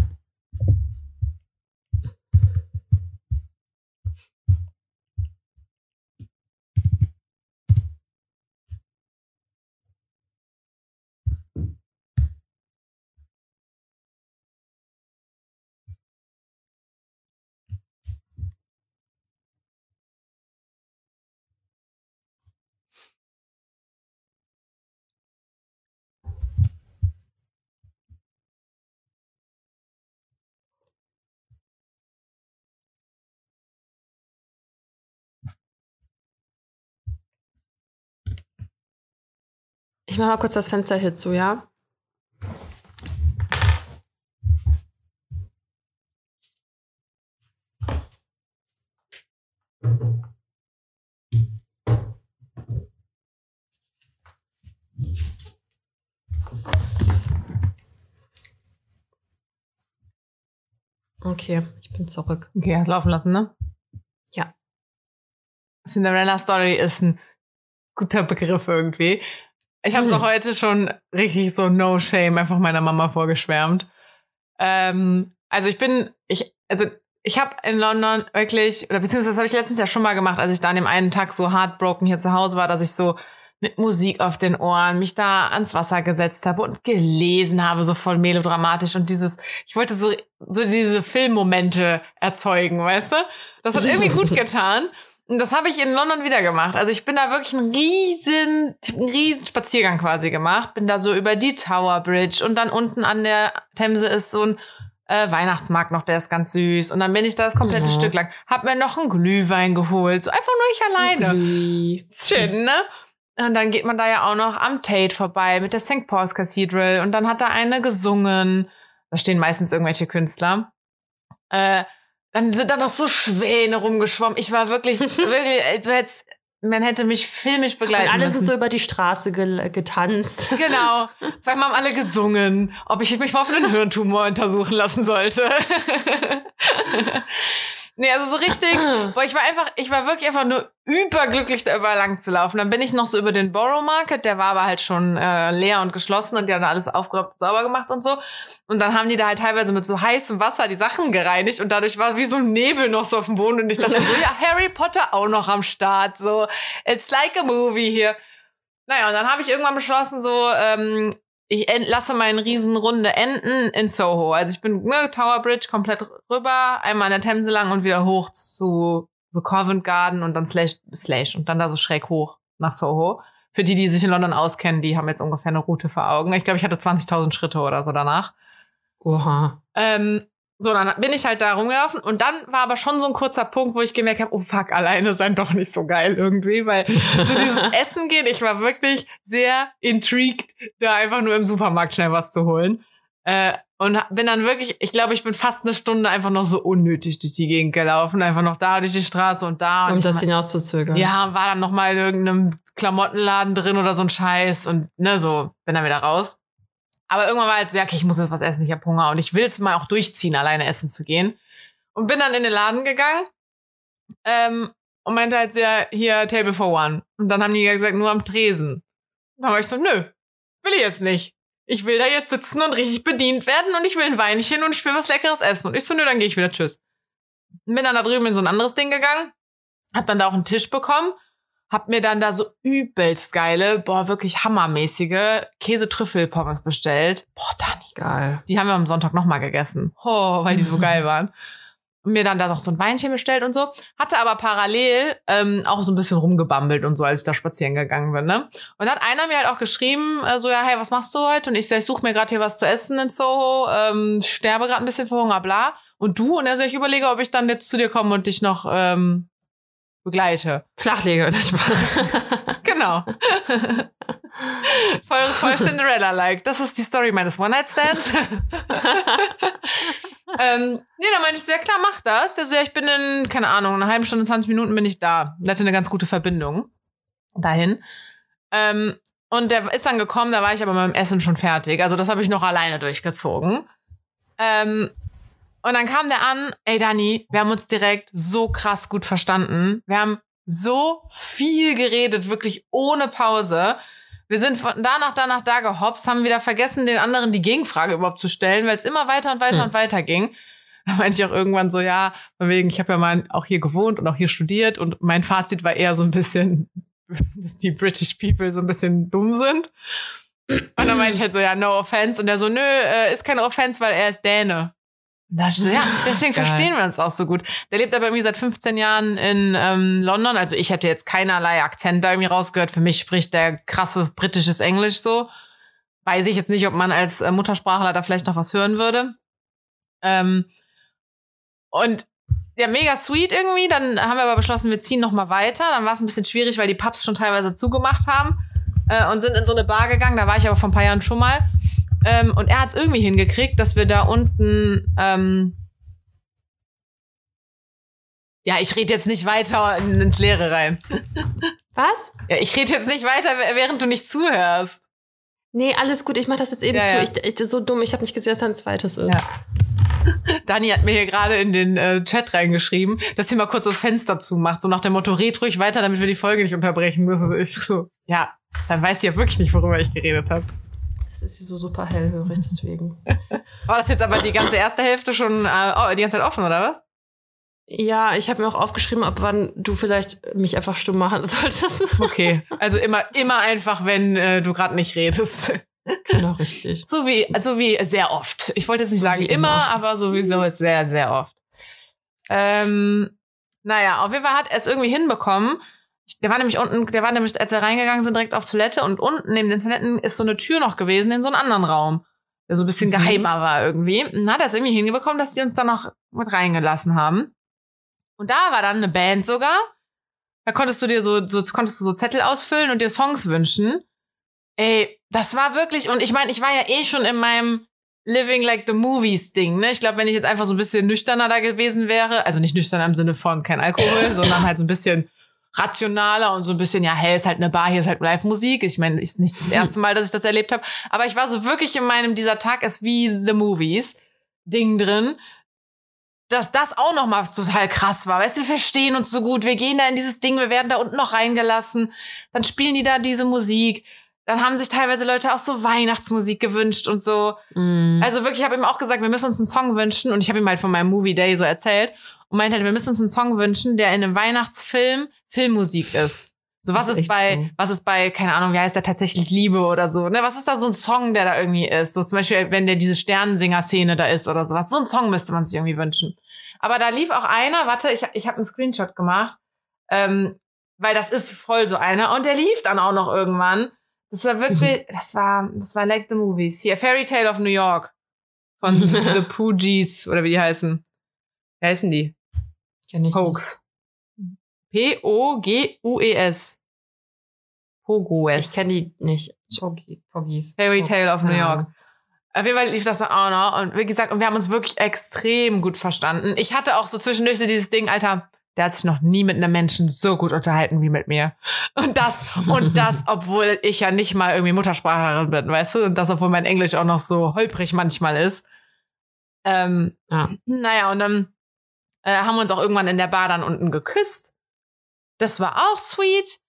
Ich mache mal kurz das Fenster hier zu, ja? Okay, ich bin zurück. Okay, hast laufen lassen, ne? Ja. Cinderella Story ist ein guter Begriff irgendwie. Ich habe es auch heute schon richtig so no shame einfach meiner Mama vorgeschwärmt. Ähm, also ich bin, ich, also ich habe in London wirklich, oder beziehungsweise das habe ich letztens ja schon mal gemacht, als ich da an dem einen Tag so heartbroken hier zu Hause war, dass ich so mit Musik auf den Ohren mich da ans Wasser gesetzt habe und gelesen habe, so voll melodramatisch und dieses, ich wollte so, so diese Filmmomente erzeugen, weißt du? Das hat irgendwie gut getan. Das habe ich in London wieder gemacht. Also ich bin da wirklich einen riesen, einen riesen Spaziergang quasi gemacht. Bin da so über die Tower Bridge und dann unten an der Themse ist so ein äh, Weihnachtsmarkt noch, der ist ganz süß. Und dann bin ich da das komplette ja. Stück lang. Hab mir noch einen Glühwein geholt. So einfach nur ich alleine. Glüh. Schön, ne? Und dann geht man da ja auch noch am Tate vorbei mit der St. Paul's Cathedral. Und dann hat da eine gesungen. Da stehen meistens irgendwelche Künstler. Äh, dann sind da noch so Schwäne rumgeschwommen. Ich war wirklich, wirklich, also jetzt, man hätte mich filmisch begleiten Und alle müssen. sind so über die Straße ge getanzt. Genau. Vor allem haben alle gesungen, ob ich mich mal auf einen Hirntumor untersuchen lassen sollte. Nee, also so richtig, boah, ich war einfach, ich war wirklich einfach nur überglücklich, da überall lang zu laufen. Dann bin ich noch so über den Borough Market, der war aber halt schon äh, leer und geschlossen und die haben da alles aufgeräumt und sauber gemacht und so. Und dann haben die da halt teilweise mit so heißem Wasser die Sachen gereinigt und dadurch war wie so ein Nebel noch so auf dem Boden und ich dachte so, ja, Harry Potter auch noch am Start, so, it's like a movie hier. Naja, und dann habe ich irgendwann beschlossen, so, ähm, ich lasse meine Riesenrunde enden in Soho. Also ich bin ne, Tower Bridge komplett rüber, einmal an der Themse lang und wieder hoch zu so Covent Garden und dann Slash, Slash und dann da so schräg hoch nach Soho. Für die, die sich in London auskennen, die haben jetzt ungefähr eine Route vor Augen. Ich glaube, ich hatte 20.000 Schritte oder so danach. Oha. Ähm, so, dann bin ich halt da rumgelaufen und dann war aber schon so ein kurzer Punkt, wo ich gemerkt habe, oh fuck, alleine sein doch nicht so geil irgendwie, weil so dieses Essen gehen, ich war wirklich sehr intrigued, da einfach nur im Supermarkt schnell was zu holen. Äh, und bin dann wirklich, ich glaube, ich bin fast eine Stunde einfach noch so unnötig durch die Gegend gelaufen, einfach noch da durch die Straße und da. Um und das hinauszuzögern. Ja, war dann noch mal in irgendeinem Klamottenladen drin oder so ein Scheiß und ne, so, bin dann wieder raus. Aber irgendwann war halt so, ja, okay, ich muss jetzt was essen, ich habe Hunger und ich will es mal auch durchziehen, alleine essen zu gehen. Und bin dann in den Laden gegangen ähm, und meinte halt so, ja, hier Table for One. Und dann haben die gesagt, nur am Tresen. Dann war ich so, nö, will ich jetzt nicht. Ich will da jetzt sitzen und richtig bedient werden und ich will ein Weinchen und ich will was Leckeres essen. Und ich so, nö, dann gehe ich wieder, tschüss. Bin dann da drüben in so ein anderes Ding gegangen, hab dann da auch einen Tisch bekommen hab mir dann da so übelst geile, boah, wirklich hammermäßige Käsetrüffelpommes bestellt. Boah, Dani. Geil. Die haben wir am Sonntag nochmal gegessen. Oh, weil die so geil waren. Und mir dann da noch so ein Weinchen bestellt und so. Hatte aber parallel ähm, auch so ein bisschen rumgebambelt und so, als ich da spazieren gegangen bin. Ne? Und dann hat einer mir halt auch geschrieben, äh, so, ja, hey, was machst du heute? Und ich so, ich suche mir gerade hier was zu essen in Soho, ähm, sterbe gerade ein bisschen vor Hunger, bla. Und du? Und er so, ich überlege, ob ich dann jetzt zu dir komme und dich noch ähm, begleite. Flachlege oder Spaß. genau. voll, voll Cinderella-like. Das ist die Story meines One-Night-Stands. ähm, nee, da meinte ich so, ja klar, mach das. Der so, ja, ich bin in, keine Ahnung, eine halbe Stunde, 20 Minuten bin ich da. Der hatte eine ganz gute Verbindung dahin. Ähm, und der ist dann gekommen, da war ich aber mit dem Essen schon fertig. Also das habe ich noch alleine durchgezogen. Ähm, und dann kam der an, ey Dani, wir haben uns direkt so krass gut verstanden. Wir haben so viel geredet, wirklich ohne Pause. Wir sind von da nach da nach da gehopst, haben wieder vergessen, den anderen die Gegenfrage überhaupt zu stellen, weil es immer weiter und weiter hm. und weiter ging. Da meinte ich auch irgendwann so, ja, von wegen, ich habe ja mal auch hier gewohnt und auch hier studiert und mein Fazit war eher so ein bisschen, dass die British People so ein bisschen dumm sind. Und dann meinte ich halt so, ja, no offense. Und der so, nö, äh, ist keine Offense, weil er ist Däne. Das, ja, deswegen Geil. verstehen wir uns auch so gut. Der lebt aber irgendwie seit 15 Jahren in ähm, London. Also ich hätte jetzt keinerlei Akzent da irgendwie rausgehört. Für mich spricht der krasses britisches Englisch so. Weiß ich jetzt nicht, ob man als äh, Muttersprachler da vielleicht noch was hören würde. Ähm, und ja, mega sweet irgendwie. Dann haben wir aber beschlossen, wir ziehen noch mal weiter. Dann war es ein bisschen schwierig, weil die Pubs schon teilweise zugemacht haben äh, und sind in so eine Bar gegangen. Da war ich aber vor ein paar Jahren schon mal. Ähm, und er hat es irgendwie hingekriegt, dass wir da unten. Ähm, ja, ich rede jetzt nicht weiter ins Leere rein. Was? Ja, ich rede jetzt nicht weiter, während du nicht zuhörst. Nee, alles gut, ich mach das jetzt eben ja, zu. Ja. Ich, ich, so dumm, ich habe nicht gesehen, dass da ein zweites ist. Ja. Dani hat mir hier gerade in den äh, Chat reingeschrieben, dass sie mal kurz das Fenster zumacht, so nach dem Motto, red ruhig weiter, damit wir die Folge nicht unterbrechen müssen. Ich so, ja, dann weiß sie ja wirklich nicht, worüber ich geredet habe. Es ist hier so super hellhörig, deswegen. War das jetzt aber die ganze erste Hälfte schon äh, die ganze Zeit offen, oder was? Ja, ich habe mir auch aufgeschrieben, ab wann du vielleicht mich einfach stumm machen solltest. Okay, also immer, immer einfach, wenn äh, du gerade nicht redest. Genau, richtig. So wie, so wie sehr oft. Ich wollte jetzt nicht so sagen immer, immer, aber sowieso sehr, sehr oft. Ähm, naja, auf jeden Fall hat er es irgendwie hinbekommen, der war nämlich unten, der war nämlich, als wir reingegangen sind, direkt auf Toilette und unten neben den Toiletten ist so eine Tür noch gewesen in so einen anderen Raum, der so ein bisschen mhm. geheimer war irgendwie. Dann er es irgendwie hingebekommen, dass die uns da noch mit reingelassen haben. Und da war dann eine Band sogar. Da konntest du dir so, so konntest du so Zettel ausfüllen und dir Songs wünschen. Ey, das war wirklich, und ich meine, ich war ja eh schon in meinem Living like the Movies Ding, ne? Ich glaube, wenn ich jetzt einfach so ein bisschen nüchterner da gewesen wäre, also nicht nüchterner im Sinne von kein Alkohol, sondern halt so ein bisschen rationaler und so ein bisschen, ja, hey, ist halt eine Bar, hier ist halt Live-Musik. Ich meine, ist nicht das erste Mal, dass ich das erlebt habe. Aber ich war so wirklich in meinem, dieser Tag ist wie The Movies Ding drin, dass das auch noch mal total krass war. Weißt du, wir verstehen uns so gut, wir gehen da in dieses Ding, wir werden da unten noch reingelassen, dann spielen die da diese Musik. Dann haben sich teilweise Leute auch so Weihnachtsmusik gewünscht und so. Mm. Also wirklich, ich habe ihm auch gesagt, wir müssen uns einen Song wünschen. Und ich habe ihm halt von meinem Movie Day so erzählt und meinte halt, wir müssen uns einen Song wünschen, der in einem Weihnachtsfilm Filmmusik ist. So, was ist, ist bei, so. was ist bei, keine Ahnung, wie heißt der tatsächlich Liebe oder so, ne? Was ist da so ein Song, der da irgendwie ist? So zum Beispiel, wenn der diese Sternensinger-Szene da ist oder sowas. So ein Song müsste man sich irgendwie wünschen. Aber da lief auch einer, warte, ich, ich habe einen Screenshot gemacht, ähm, weil das ist voll so einer. Und der lief dann auch noch irgendwann. Das war wirklich, das war, das war like the movies. Hier, Fairy Tale of New York Von The Poogies oder wie die heißen. Wie heißen die? Kenn ich Pokes. P-O-G-U-E-S. Pogoes. Ich kenne die nicht. Poggies. Fairy Tale of New York. Auf jeden Fall lief das dann auch noch. Und wie gesagt, und wir haben uns wirklich extrem gut verstanden. Ich hatte auch so zwischendurch so dieses Ding, Alter, der hat sich noch nie mit einem Menschen so gut unterhalten wie mit mir. Und das, und das, obwohl ich ja nicht mal irgendwie Muttersprachlerin bin, weißt du? Und das, obwohl mein Englisch auch noch so holprig manchmal ist. Ähm, Ja. naja, und dann äh, haben wir uns auch irgendwann in der Bar dann unten geküsst. Das war auch sweet.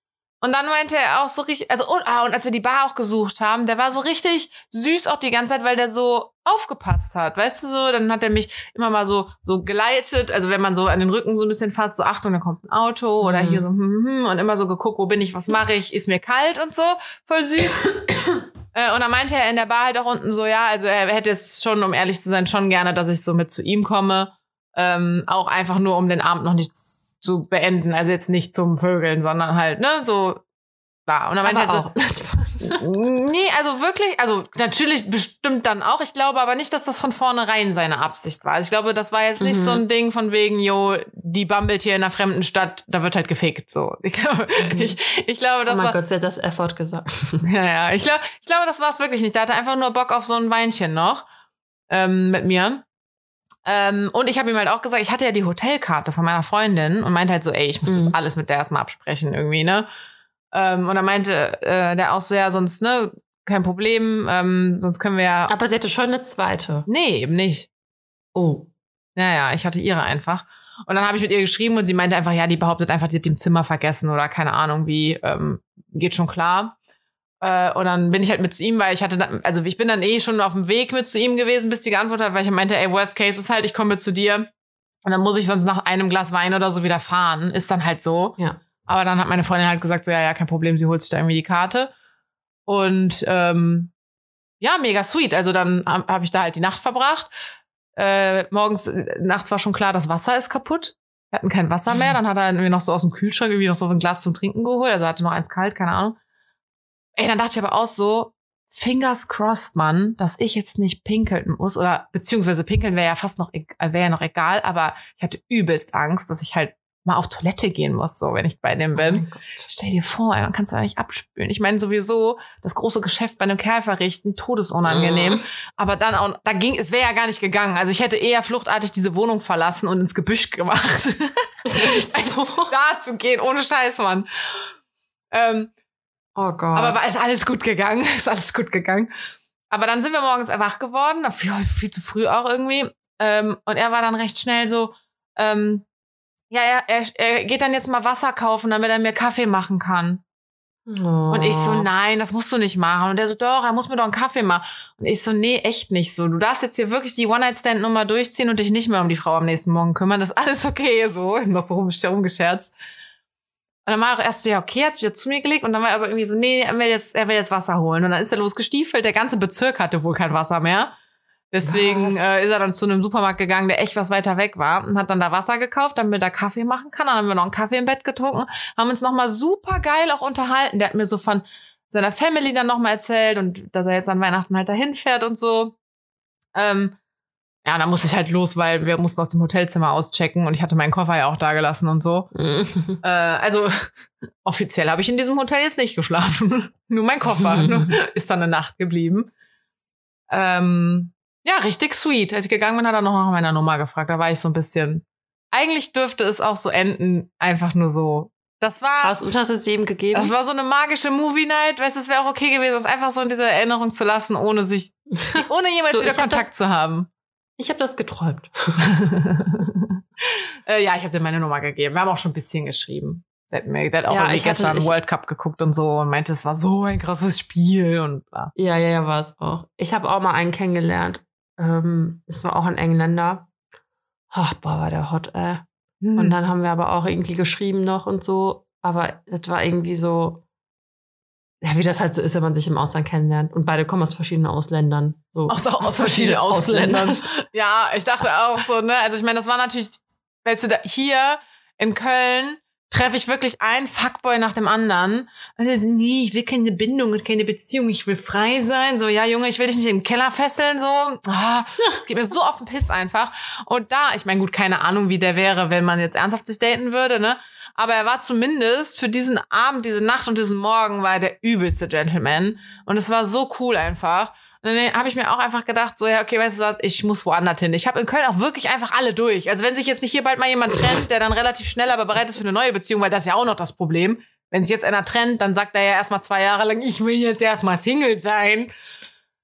Und dann meinte er auch so richtig, also und, ah, und als wir die Bar auch gesucht haben, der war so richtig süß auch die ganze Zeit, weil der so aufgepasst hat, weißt du so, dann hat er mich immer mal so so geleitet, also wenn man so an den Rücken so ein bisschen fasst, so Achtung, da kommt ein Auto oder Mhm. hier so hm, hm, hm, und immer so geguckt, wo bin ich, was mache ich, ist mir kalt und so, voll süß. Äh, und dann meinte er in der Bar halt auch unten so, ja, also er hätte jetzt schon, um ehrlich zu sein, schon gerne, dass ich so mit zu ihm komme. Ähm, auch einfach nur, um den Abend noch nicht z- zu beenden. Also jetzt nicht zum Vögeln, sondern halt, ne, so, da. Und dann meinte er Aber halt so, nee, also wirklich, also natürlich bestimmt dann auch. Ich glaube aber nicht, dass das von vornherein seine Absicht war. Also ich glaube, das war jetzt nicht Mhm. so ein Ding von wegen, jo, die bambelt hier in einer fremden Stadt, da wird halt gefickt, so. Ich glaube, ich, ich glaube, oh das mein war, Gott, sie hat das Effort gesagt. ja, ja. Ich glaube, ich glaube, das war es wirklich nicht. Der hatte einfach nur Bock auf so ein Weinchen noch ähm, mit mir. Ähm, und ich habe ihm halt auch gesagt, ich hatte ja die Hotelkarte von meiner Freundin und meinte halt so, ey, ich muss Mhm. das alles mit der erstmal absprechen irgendwie, ne? Ähm, und dann meinte äh, der auch so, ja, sonst, ne, kein Problem, ähm, sonst können wir ja. Aber sie hatte schon eine zweite. Nee, eben nicht. Oh. Ja, ja, ich hatte ihre einfach. Und dann habe ich mit ihr geschrieben und sie meinte einfach, ja, die behauptet einfach, sie hat die im Zimmer vergessen oder keine Ahnung wie, ähm, geht schon klar. Äh, und dann bin ich halt mit zu ihm, weil ich hatte, dann, also ich bin dann eh schon auf dem Weg mit zu ihm gewesen, bis sie geantwortet hat, weil ich meinte, ey, worst case ist halt, ich komme zu dir. Und dann muss ich sonst nach einem Glas Wein oder so wieder fahren. Ist dann halt so. Ja. Aber dann hat meine Freundin halt gesagt, so, ja, ja, kein Problem, sie holt sich da irgendwie die Karte. Und ähm, ja, mega sweet. Also dann habe hab ich da halt die Nacht verbracht. Äh, morgens, äh, nachts war schon klar, das Wasser ist kaputt. Wir hatten kein Wasser mehr. Dann hat er irgendwie noch so aus dem Kühlschrank irgendwie noch so ein Glas zum Trinken geholt. Also er hatte noch eins kalt, keine Ahnung. Ey, dann dachte ich aber auch so, fingers crossed, Mann, dass ich jetzt nicht pinkeln muss. Oder beziehungsweise pinkeln wäre ja fast noch, äh, wäre ja noch egal, aber ich hatte übelst Angst, dass ich halt mal auf Toilette gehen muss, so wenn ich bei dem Oh bin. Gott. Stell dir vor, dann kannst du da nicht abspülen. Ich meine sowieso, das große Geschäft bei einem Kerl verrichten, todesunangenehm. Aber dann auch, da ging, es wäre ja gar nicht gegangen. Also ich hätte eher fluchtartig diese Wohnung verlassen und ins Gebüsch gemacht. So? da zu gehen, ohne Scheiß, Mann. Ähm, Oh Gott. aber ist alles gut gegangen, ist alles gut gegangen. Aber dann sind wir morgens wach geworden, viel, viel zu früh auch irgendwie. Ähm, und er war dann recht schnell so, ähm, ja, er, er, er geht dann jetzt mal Wasser kaufen, damit er mir Kaffee machen kann. oh. Und ich so, nein, das musst du nicht machen. Und er so, doch, er muss mir doch einen Kaffee machen. Und ich so, nee, echt nicht so. Du darfst jetzt hier wirklich die One-Night-Stand-Nummer durchziehen und dich nicht mehr um die Frau am nächsten Morgen kümmern. Das ist alles okay, so. Ich hab noch so rum, rumgescherzt. Und dann war er auch erst so, ja, okay, hat sich wieder zu mir gelegt. Und dann war er aber irgendwie so, nee, er will jetzt, er will jetzt Wasser holen. Und dann ist er losgestiefelt. Der ganze Bezirk hatte wohl kein Wasser mehr. Deswegen Was? äh, ist er dann zu einem Supermarkt gegangen, der echt was weiter weg war und hat dann da Wasser gekauft, damit er Kaffee machen kann. Dann haben wir noch einen Kaffee im Bett getrunken, haben uns nochmal super geil auch unterhalten. Der hat mir so von seiner Family dann nochmal erzählt und dass er jetzt an Weihnachten halt dahin fährt und so. Ähm, ja, dann musste ich halt los, weil wir mussten aus dem Hotelzimmer auschecken und ich hatte meinen Koffer ja auch da gelassen und so. Äh, also offiziell habe ich in diesem Hotel jetzt nicht geschlafen. Nur mein Koffer ne, ist dann eine Nacht geblieben. Ähm, ja, richtig sweet. Als ich gegangen bin, hat er noch nach meiner Nummer gefragt. Da war ich so ein bisschen. Eigentlich dürfte es auch so enden, einfach nur so. Das war. Hast, und hast du es jedem gegeben? Das war so eine magische Movie Night. Weißt du, es wäre auch okay gewesen, das einfach so in dieser Erinnerung zu lassen, ohne sich, ohne jemals So, wieder ich hab Kontakt das- zu haben. Ich habe das geträumt. äh, ja, ich habe dir meine Nummer gegeben. Wir haben auch schon ein bisschen geschrieben. Der hat, mir, der hat auch Ja, ich hatte- gestern ich- World Cup geguckt und so und meinte, es war so ein krasses Spiel und bla. Ja, ja, ja, war es auch. Ich habe auch mal einen kennengelernt. Ähm, es war auch ein Engländer. Ach, boah, war der hot, ey. Hm. Und dann haben wir aber auch irgendwie geschrieben noch und so. Aber das war irgendwie so, ja, wie das halt so ist, wenn man sich im Ausland kennenlernt. Und beide kommen aus verschiedenen Ausländern. So, aus, aus, verschiedenen Ausländern. ja, ich dachte auch so, ne? Also ich meine, das war natürlich, weißt du, da, hier in Köln, treffe ich wirklich einen Fuckboy nach dem anderen. Und er so, nee, ich will keine Bindung und keine Beziehung, ich will frei sein. So, ja, Junge, ich will dich nicht im Keller fesseln, so. Ah, es geht mir so auf den Piss einfach. Und da, ich meine, gut, keine Ahnung, wie der wäre, wenn man jetzt ernsthaft sich daten würde, ne? Aber er war zumindest für diesen Abend, diese Nacht und diesen Morgen war er der übelste Gentleman. Und es war so cool einfach. Und dann habe ich mir auch einfach gedacht, so, ja, okay, weißt du was, ich muss woanders hin. Ich habe in Köln auch wirklich einfach alle durch. Also wenn sich jetzt nicht hier bald mal jemand trennt, der dann relativ schnell aber bereit ist für eine neue Beziehung, weil das ist ja auch noch das Problem. Wenn sich jetzt einer trennt, dann sagt er ja erstmal zwei Jahre lang, ich will jetzt erstmal Single sein.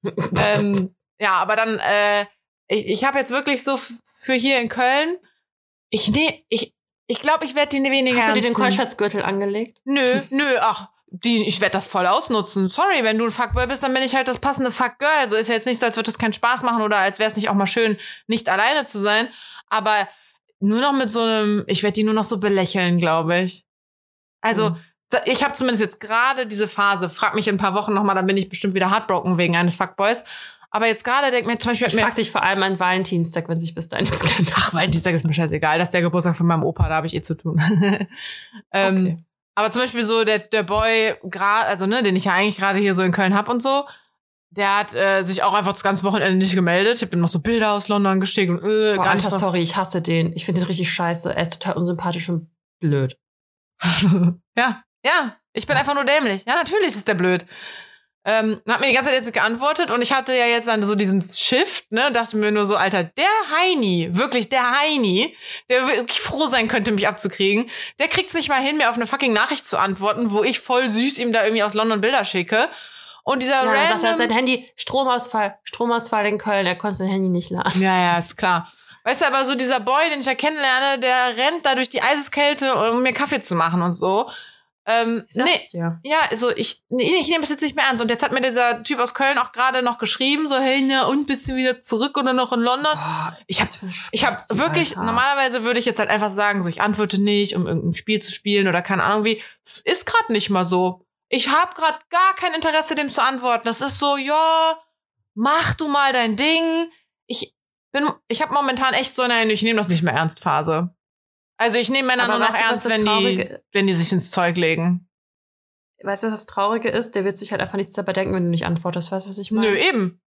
ähm, ja, aber dann, äh, ich, ich habe jetzt wirklich so für hier in Köln, ich nee, ich, ich glaube, ich werde die weniger. Hast du dir den Kreuzschatzgürtel angelegt? Nö, nö, ach, die, ich werde das voll ausnutzen. Sorry, wenn du ein Fuckboy bist, dann bin ich halt das passende Fuckgirl. Also ist ja jetzt nicht so, als würde es keinen Spaß machen oder als wäre es nicht auch mal schön, nicht alleine zu sein. Aber nur noch mit so einem, ich werde die nur noch so belächeln, glaube ich. Also, mhm. ich habe zumindest jetzt gerade diese Phase. Frag mich in ein paar Wochen nochmal, dann bin ich bestimmt wieder heartbroken wegen eines Fuckboys. Aber jetzt gerade denkt mir zum Beispiel. Ich frag dich vor allem an Valentinstag, wenn sich bis dahin nichts kennt. Ach, Valentinstag ist mir scheißegal. Das ist der Geburtstag von meinem Opa, da habe ich eh zu tun. ähm, okay. Aber zum Beispiel so der, der Boy, gerade, also ne, den ich ja eigentlich gerade hier so in Köln hab und so, der hat äh, sich auch einfach das ganze Wochenende nicht gemeldet. Ich habe ihm noch so Bilder aus London geschickt und äh, Boah, Alter, sorry, ich hasse den. Ich finde den richtig scheiße. Er ist total unsympathisch und blöd. ja, ja. Ich bin einfach nur dämlich. Ja, natürlich ist der blöd. Ähm, hat mir die ganze Zeit jetzt geantwortet und ich hatte ja jetzt dann so diesen Shift, ne, dachte mir nur so, Alter, der Heini, wirklich der Heini, der wirklich froh sein könnte, mich abzukriegen, der kriegt's nicht mal hin, mir auf eine fucking Nachricht zu antworten, wo ich voll süß ihm da irgendwie aus London Bilder schicke. Und dieser ja, random... sagt er, sein Handy, Stromausfall, Stromausfall in Köln, er konnte sein Handy nicht laden. Ja, ja, ist klar. Weißt du, aber so dieser Boy, den ich ja kennenlerne, der rennt da durch die Eiseskälte, um mir Kaffee zu machen und so. Ähm, nee, ja. ja, also ich, nee, ich nehme es jetzt nicht mehr ernst. Und jetzt hat mir dieser Typ aus Köln auch gerade noch geschrieben, so, hey, na, und bist du wieder zurück oder noch in London? Boah, ich habe ich hab wirklich, Alter. normalerweise würde ich jetzt halt einfach sagen, so, ich antworte nicht, um irgendein Spiel zu spielen oder keine Ahnung wie. Es ist gerade nicht mal so. Ich habe gerade gar kein Interesse, dem zu antworten. Das ist so, ja, mach du mal dein Ding. Ich bin, ich habe momentan echt so eine, ich nehme das nicht mehr ernst Phase. Also ich nehme Männer Aber nur noch ernst, wenn die, wenn die sich ins Zeug legen. Weißt du, was das Traurige ist? Der wird sich halt einfach nichts dabei denken, wenn du nicht antwortest. Weißt du, was ich meine? Nö, eben.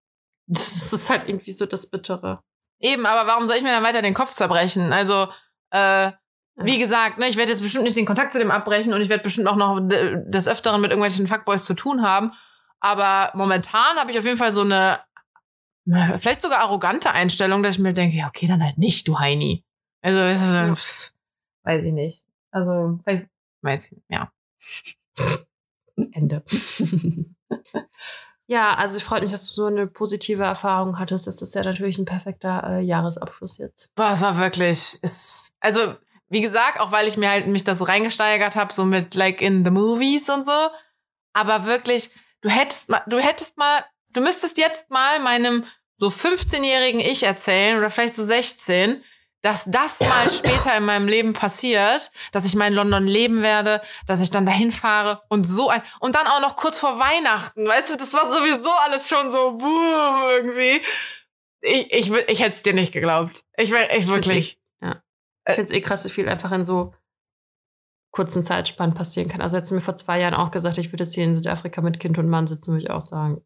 Das ist halt irgendwie so das Bittere. Eben, aber warum soll ich mir dann weiter den Kopf zerbrechen? Also, äh, wie gesagt, ne, ich werde jetzt bestimmt nicht den Kontakt zu dem abbrechen und ich werde bestimmt auch noch des Öfteren mit irgendwelchen Fuckboys zu tun haben. Aber momentan habe ich auf jeden Fall so eine, vielleicht sogar arrogante Einstellung, dass ich mir denke, ja, okay, dann halt nicht, du Heini. Also, es ist, weiß ich nicht. Also, weiß ich, ja. Ende. ja, also es freut mich, dass du so eine positive Erfahrung hattest. Das ist ja natürlich ein perfekter äh, Jahresabschluss jetzt. Boah, es war wirklich, ist, also wie gesagt, auch weil ich mir halt mich da so reingesteigert habe, so mit like in the movies und so. Aber wirklich, du hättest mal, du hättest mal, du müsstest jetzt mal meinem so 15-jährigen Ich erzählen oder vielleicht so 16, dass das mal später in meinem Leben passiert, dass ich mal in London leben werde, dass ich dann dahin fahre und so ein und dann auch noch kurz vor Weihnachten, weißt du, das war sowieso alles schon so boom irgendwie. Ich ich, ich hätte es dir nicht geglaubt. Ich wäre ich wirklich. Eh, ja. Ich finde es eh krass, wie viel einfach in so kurzen Zeitspannen passieren kann. Also hättest du mir vor zwei Jahren auch gesagt, ich würde jetzt hier in Südafrika mit Kind und Mann sitzen, würde ich auch sagen,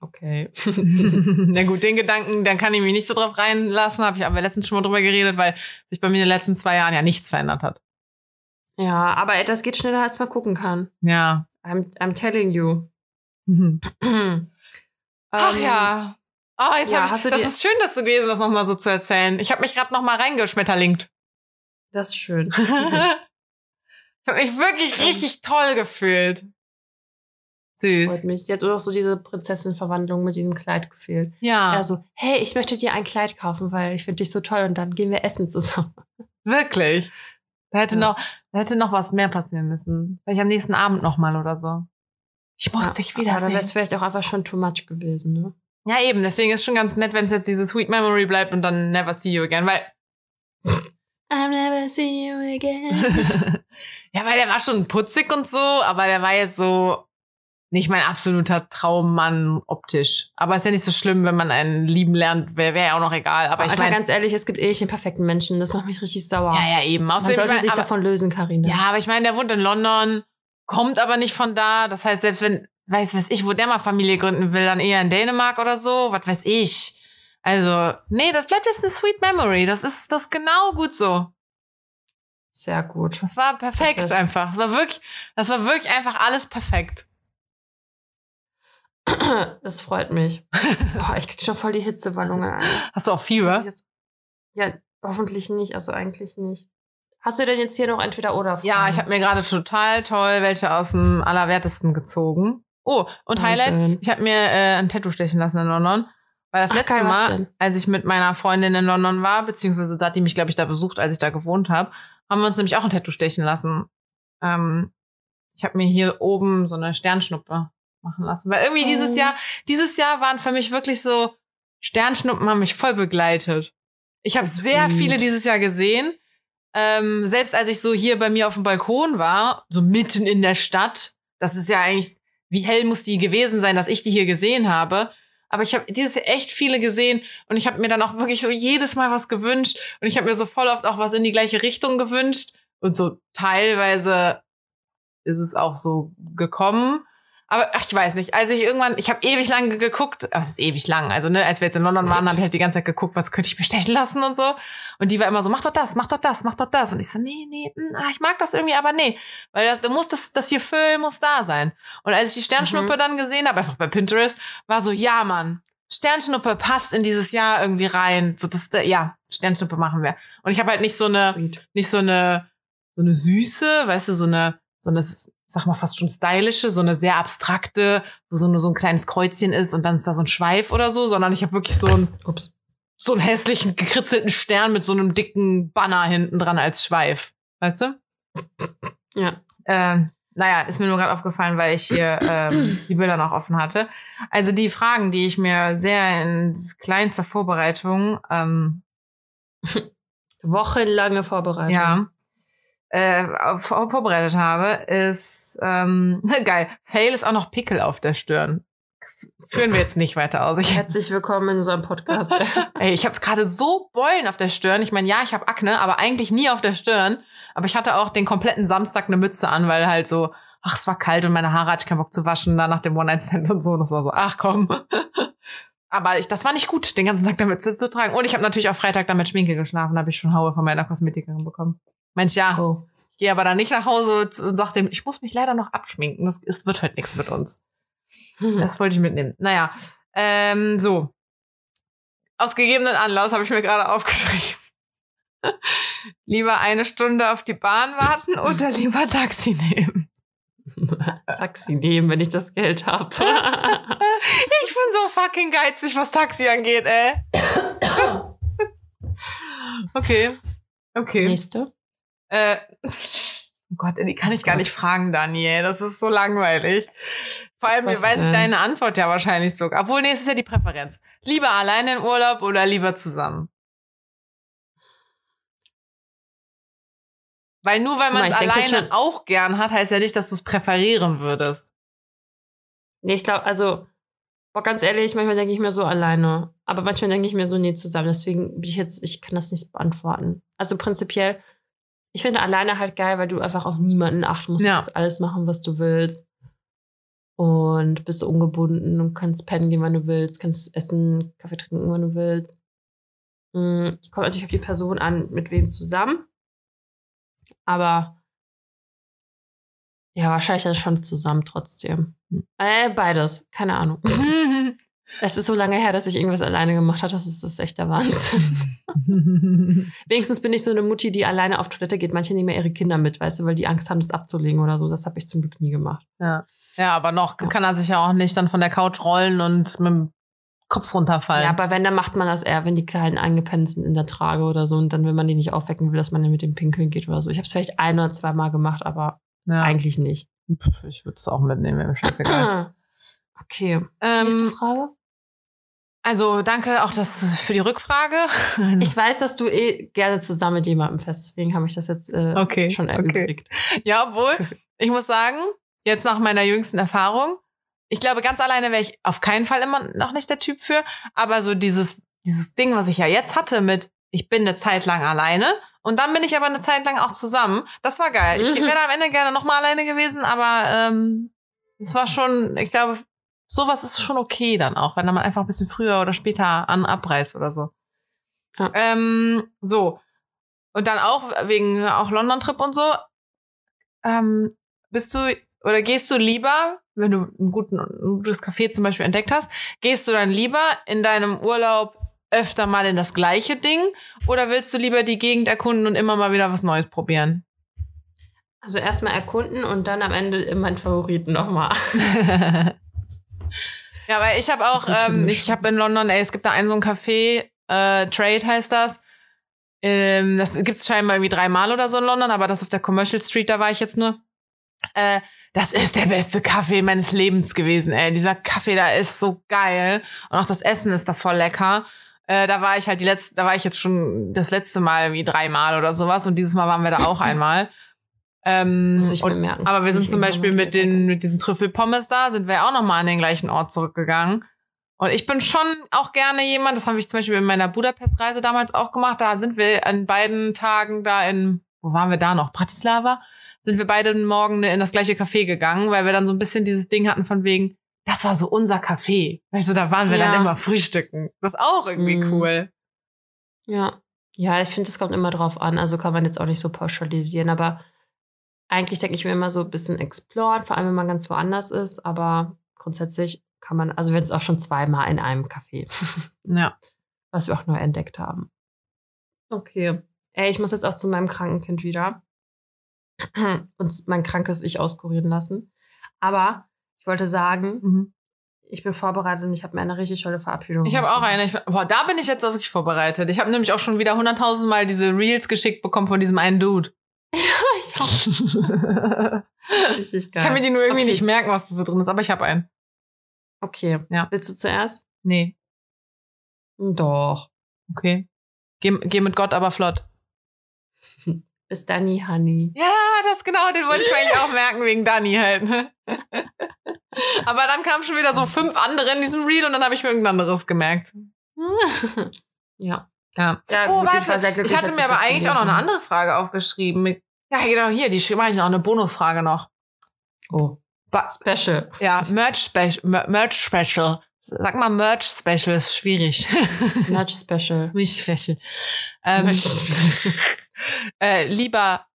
okay. Na gut, den Gedanken, dann kann ich mich nicht so drauf reinlassen, habe ich aber letztens schon mal drüber geredet, weil sich bei mir in den letzten zwei Jahren ja nichts verändert hat. Ja, aber das geht schneller, als man gucken kann. Ja. I'm, I'm telling you. Ach ähm, ja. Oh, jetzt ja, ich, das ist schön, dass du gewesen das nochmal so zu erzählen. Ich habe mich gerade nochmal reingeschmetterlingt. Das ist schön. ich habe mich wirklich richtig toll gefühlt. Süß. Freut mich. Die hat auch so diese Prinzessin-Verwandlung mit diesem Kleid gefehlt. Ja. Er so, hey, ich möchte dir ein Kleid kaufen, weil ich finde dich so toll und dann gehen wir essen zusammen. Wirklich? Da hätte ja. noch, da hätte noch was mehr passieren müssen. Vielleicht am nächsten Abend nochmal oder so. Ich muss ja, dich wiedersehen. Aber dann wäre es vielleicht auch einfach schon too much gewesen, ne? Ja, eben. Deswegen ist schon ganz nett, wenn es jetzt diese Sweet Memory bleibt und dann never see you again, weil. I'm never see you again. ja, weil der war schon putzig und so, aber der war jetzt so nicht mein absoluter Traummann optisch. Aber ist ja nicht so schlimm, wenn man einen lieben lernt, wäre wär ja auch noch egal. Aber Alter, ich meine, ganz ehrlich, es gibt eh nicht den perfekten Menschen. Das macht mich richtig sauer. ja, ja, eben. Man Außerdem, sollte ich mein, sich aber, davon lösen, Karina. Ja, aber ich meine, der wohnt in London, kommt aber nicht von da. Das heißt, selbst wenn, weiß weiß ich, wo der mal Familie gründen will, dann eher in Dänemark oder so, was weiß ich. Also, nee, das bleibt jetzt eine sweet memory. Das ist das genau gut so. Sehr gut. Das war perfekt Das einfach. Das war wirklich, das war wirklich einfach alles perfekt. Das freut mich. Boah, ich krieg schon voll die Hitzewallungen. Alter. Hast du auch Fieber? jetzt- Ja, hoffentlich nicht. Also eigentlich nicht. Hast du denn jetzt hier noch entweder oder? Ja, Fragen? ich habe mir gerade total toll welche aus dem Allerwertesten gezogen. Oh, und Highlight, Wahnsinn. ich habe mir äh, ein Tattoo stechen lassen in London. Weil das Ach, letzte Mal, als ich mit meiner Freundin in London war, beziehungsweise da hat die mich, glaube ich, da besucht, als ich da gewohnt habe, haben wir uns nämlich auch ein Tattoo stechen lassen. Ähm, ich habe mir hier oben so eine Sternschnuppe machen lassen. Weil irgendwie dieses Oh. Jahr, dieses Jahr waren für mich wirklich so, Sternschnuppen haben mich voll begleitet. Ich habe sehr viele dieses Jahr gesehen. Ähm, selbst als ich so hier bei mir auf dem Balkon war, so mitten in der Stadt, das ist ja eigentlich, wie hell muss die gewesen sein, dass ich die hier gesehen habe. Aber ich habe dieses Jahr echt viele gesehen und ich habe mir dann auch wirklich so jedes Mal was gewünscht und ich habe mir so voll oft auch was in die gleiche Richtung gewünscht und so teilweise ist es auch so gekommen. Aber ach, ich weiß nicht, als ich irgendwann, ich habe ewig lang ge- geguckt, aber es ist ewig lang, also ne, als wir jetzt in London waren, habe ich halt die ganze Zeit geguckt, was könnte ich bestechen lassen und so. Und die war immer so, mach doch das, mach doch das, mach doch das. Und ich so, nee, nee, mm, ah, ich mag das irgendwie, aber nee. Weil das, da muss das, das hier Füllen muss da sein. Und als ich die Sternschnuppe dann gesehen habe, einfach bei Pinterest, war so, ja, Mann, Sternschnuppe passt in dieses Jahr irgendwie rein. So, das, ja, Sternschnuppe machen wir. Und ich habe halt nicht so eine, Sweet. nicht so eine, so eine süße, weißt du, so eine, so eine, sag mal fast schon stylische, so eine sehr abstrakte, wo so nur so ein kleines Kreuzchen ist und dann ist da so ein Schweif oder so, sondern ich habe wirklich so ein, Ups. so einen hässlichen gekritzelten Stern mit so einem dicken Banner hinten dran als Schweif. Weißt du? Ja. Ähm, naja, ist mir nur gerade aufgefallen, weil ich hier ähm, die Bilder noch offen hatte. Also die Fragen, die ich mir sehr in kleinster Vorbereitung ähm, Wochenlange Vorbereitung. ja, äh, auf- vorbereitet habe, ist ähm, geil. Fail ist auch noch Pickel auf der Stirn. Führen wir jetzt nicht weiter aus. Ich, Herzlich willkommen in unserem Podcast. ey, ich habe gerade so Beulen auf der Stirn. Ich meine, ja, ich habe Akne, aber eigentlich nie auf der Stirn. Aber ich hatte auch den kompletten Samstag eine Mütze an, weil halt so, ach, es war kalt und meine Haare hatte ich keinen Bock zu waschen, da nach dem One-Night-Stand und so. Und das war so, ach komm. Aber ich, das war nicht gut, den ganzen Tag damit zu, zu tragen. Und ich habe natürlich auch Freitag damit Schminke geschlafen, da habe ich schon Haue von meiner Kosmetikerin bekommen. Mensch, ja, oh. ich gehe aber dann nicht nach Hause und sag dem, ich muss mich leider noch abschminken. Das ist, wird heute nichts mit uns. Das wollte ich mitnehmen. Naja, ähm, so. Aus gegebenen Anlass habe ich mir gerade aufgeschrieben. lieber eine Stunde auf die Bahn warten oder lieber Taxi nehmen. Taxi nehmen, wenn ich das Geld habe. Ich bin so fucking geizig, was Taxi angeht, ey. Okay. Okay. Nächste. Äh, oh Gott, die kann ich gar nicht fragen, Daniel. Das ist so langweilig. Vor allem Was weiß ich denn? deine Antwort ja wahrscheinlich sogar. Obwohl, nee, es ist ja die Präferenz. Lieber alleine in Urlaub oder lieber zusammen? Weil nur weil man es ich alleine schon- auch gern hat, heißt ja nicht, dass du es präferieren würdest. Nee, ich glaube, also, boah, ganz ehrlich, manchmal denke ich mir so alleine. Aber manchmal denke ich mir so, nee, zusammen. Deswegen bin ich jetzt, ich kann das nicht beantworten. Also prinzipiell, ich finde alleine halt geil, weil du einfach auf niemanden achten musst. Ja. Du kannst alles machen, was du willst. Und bist ungebunden und kannst pennen gehen, wann du willst, kannst essen, Kaffee trinken, wann du willst. Mm, Ich komme natürlich auf die Person an, mit wem zusammen. Aber ja, wahrscheinlich dann schon zusammen trotzdem. Äh, beides. Keine Ahnung. Es ist so lange her, dass ich irgendwas alleine gemacht habe. Das ist, das ist echt der Wahnsinn. Wenigstens bin ich so eine Mutti, die alleine auf Toilette geht. Manche nehmen ja ihre Kinder mit, weißt du, weil die Angst haben, das abzulegen oder so. Das habe ich zum Glück nie gemacht. ja. ja, aber noch kann er sich ja auch nicht dann von der Couch rollen und mit dem Kopf runterfallen. Ja, aber wenn, dann macht man das eher, wenn die Kleinen eingepennt sind in der Trage oder so. Und dann, wenn man die nicht aufwecken will, dass man dann mit dem Pinkeln geht oder so. Ich habe es vielleicht ein oder zweimal gemacht, aber ja. eigentlich nicht. Ich würde es auch mitnehmen, wäre mir scheißegal. Okay. Nächste ähm, Frage. Also danke auch das für die Rückfrage. Also, Ich weiß, dass du eh gerne zusammen mit jemandem fest, deswegen habe ich das jetzt äh, Okay, schon okay. erübrigt. ja, obwohl, ich muss sagen, jetzt nach meiner jüngsten Erfahrung, ich glaube, ganz alleine wäre ich auf keinen Fall immer noch nicht der Typ für. Aber so dieses, dieses Ding, was ich ja jetzt hatte mit, ich bin eine Zeit lang alleine und dann bin ich aber eine Zeit lang auch zusammen. Das war geil. Ich wäre am Ende gerne nochmal alleine gewesen, aber ähm, es war schon, ich glaube, sowas ist schon okay dann auch, wenn man einfach ein bisschen früher oder später an abreißt oder so. Ja. Ähm, so. Und dann auch wegen auch London-Trip und so. Ähm, bist du oder gehst du lieber, wenn du einen guten, ein gutes Café zum Beispiel entdeckt hast, gehst du dann lieber in deinem Urlaub öfter mal in das gleiche Ding oder willst du lieber die Gegend erkunden und immer mal wieder was Neues probieren? Also erstmal erkunden und dann am Ende in meinen Favoriten nochmal. ja, weil ich habe auch, ähm, ich habe in London, ey, es gibt da einen so ein Café, äh, Trade heißt das. Ähm, das gibt's scheinbar irgendwie dreimal oder so in London, aber das auf der Commercial Street, da war ich jetzt nur. Äh, das ist der beste Kaffee meines Lebens gewesen, ey. Dieser Kaffee da ist so geil. Und auch das Essen ist da voll lecker. Äh, da war ich halt die letzte, da war ich jetzt schon das letzte Mal wie dreimal oder sowas und dieses Mal waren wir da auch einmal. Ähm, Muss ich und, merken. Aber wir sind zum Beispiel mit den, mit diesen Trüffelpommes da, sind wir auch nochmal an den gleichen Ort zurückgegangen. Und ich bin schon auch gerne jemand, das habe ich zum Beispiel in meiner Budapest-Reise damals auch gemacht. Da sind wir an beiden Tagen da in, wo waren wir da noch? Bratislava? Sind wir beide morgen in das gleiche Café gegangen, weil wir dann so ein bisschen dieses Ding hatten von wegen, das war so unser Café. Weißt du, da waren wir ja. dann immer frühstücken. Das ist auch irgendwie mhm. cool. Ja. Ja, ich finde, es kommt immer drauf an. Also kann man jetzt auch nicht so pauschalisieren, aber eigentlich denke ich mir immer so ein bisschen exploren, vor allem wenn man ganz woanders ist, aber grundsätzlich kann man, also wir sind auch schon zweimal in einem Café. ja. Was wir auch neu entdeckt haben. Okay. Ey, ich muss jetzt auch zu meinem kranken Kind wieder und mein krankes Ich auskurieren lassen. Aber ich wollte sagen, mhm. ich bin vorbereitet und ich habe mir eine richtig tolle Verabschiedung. Ich habe auch eine. Ich, boah, da bin ich jetzt auch wirklich vorbereitet. Ich habe nämlich auch schon wieder hunderttausend Mal diese Reels geschickt bekommen von diesem einen Dude. Ja, ich auch. richtig geil. Ich kann mir die nur irgendwie okay. nicht merken, was da so drin ist, aber ich habe einen. Okay. Ja. Willst du zuerst? Nee. Doch. Okay. Geh, geh mit Gott aber flott. Bis Danny Honey. Ja, das genau, den wollte ich mir eigentlich auch merken, wegen Danny halt. Ne? Aber dann kamen schon wieder so fünf andere in diesem Reel und dann habe ich mir irgendein anderes gemerkt. ja. Ja. ja oh, gut, warte. Ich, ich hatte mir aber eigentlich auch noch eine andere Frage aufgeschrieben. Ja, genau, hier, die mache ich noch, eine Bonusfrage noch. Oh. Ba Special. Ja, Merch Special. Merch Special. Sag mal Merch Special, ist schwierig. Merch Special. Merch Special. Ähm, Merch Special. äh, lieber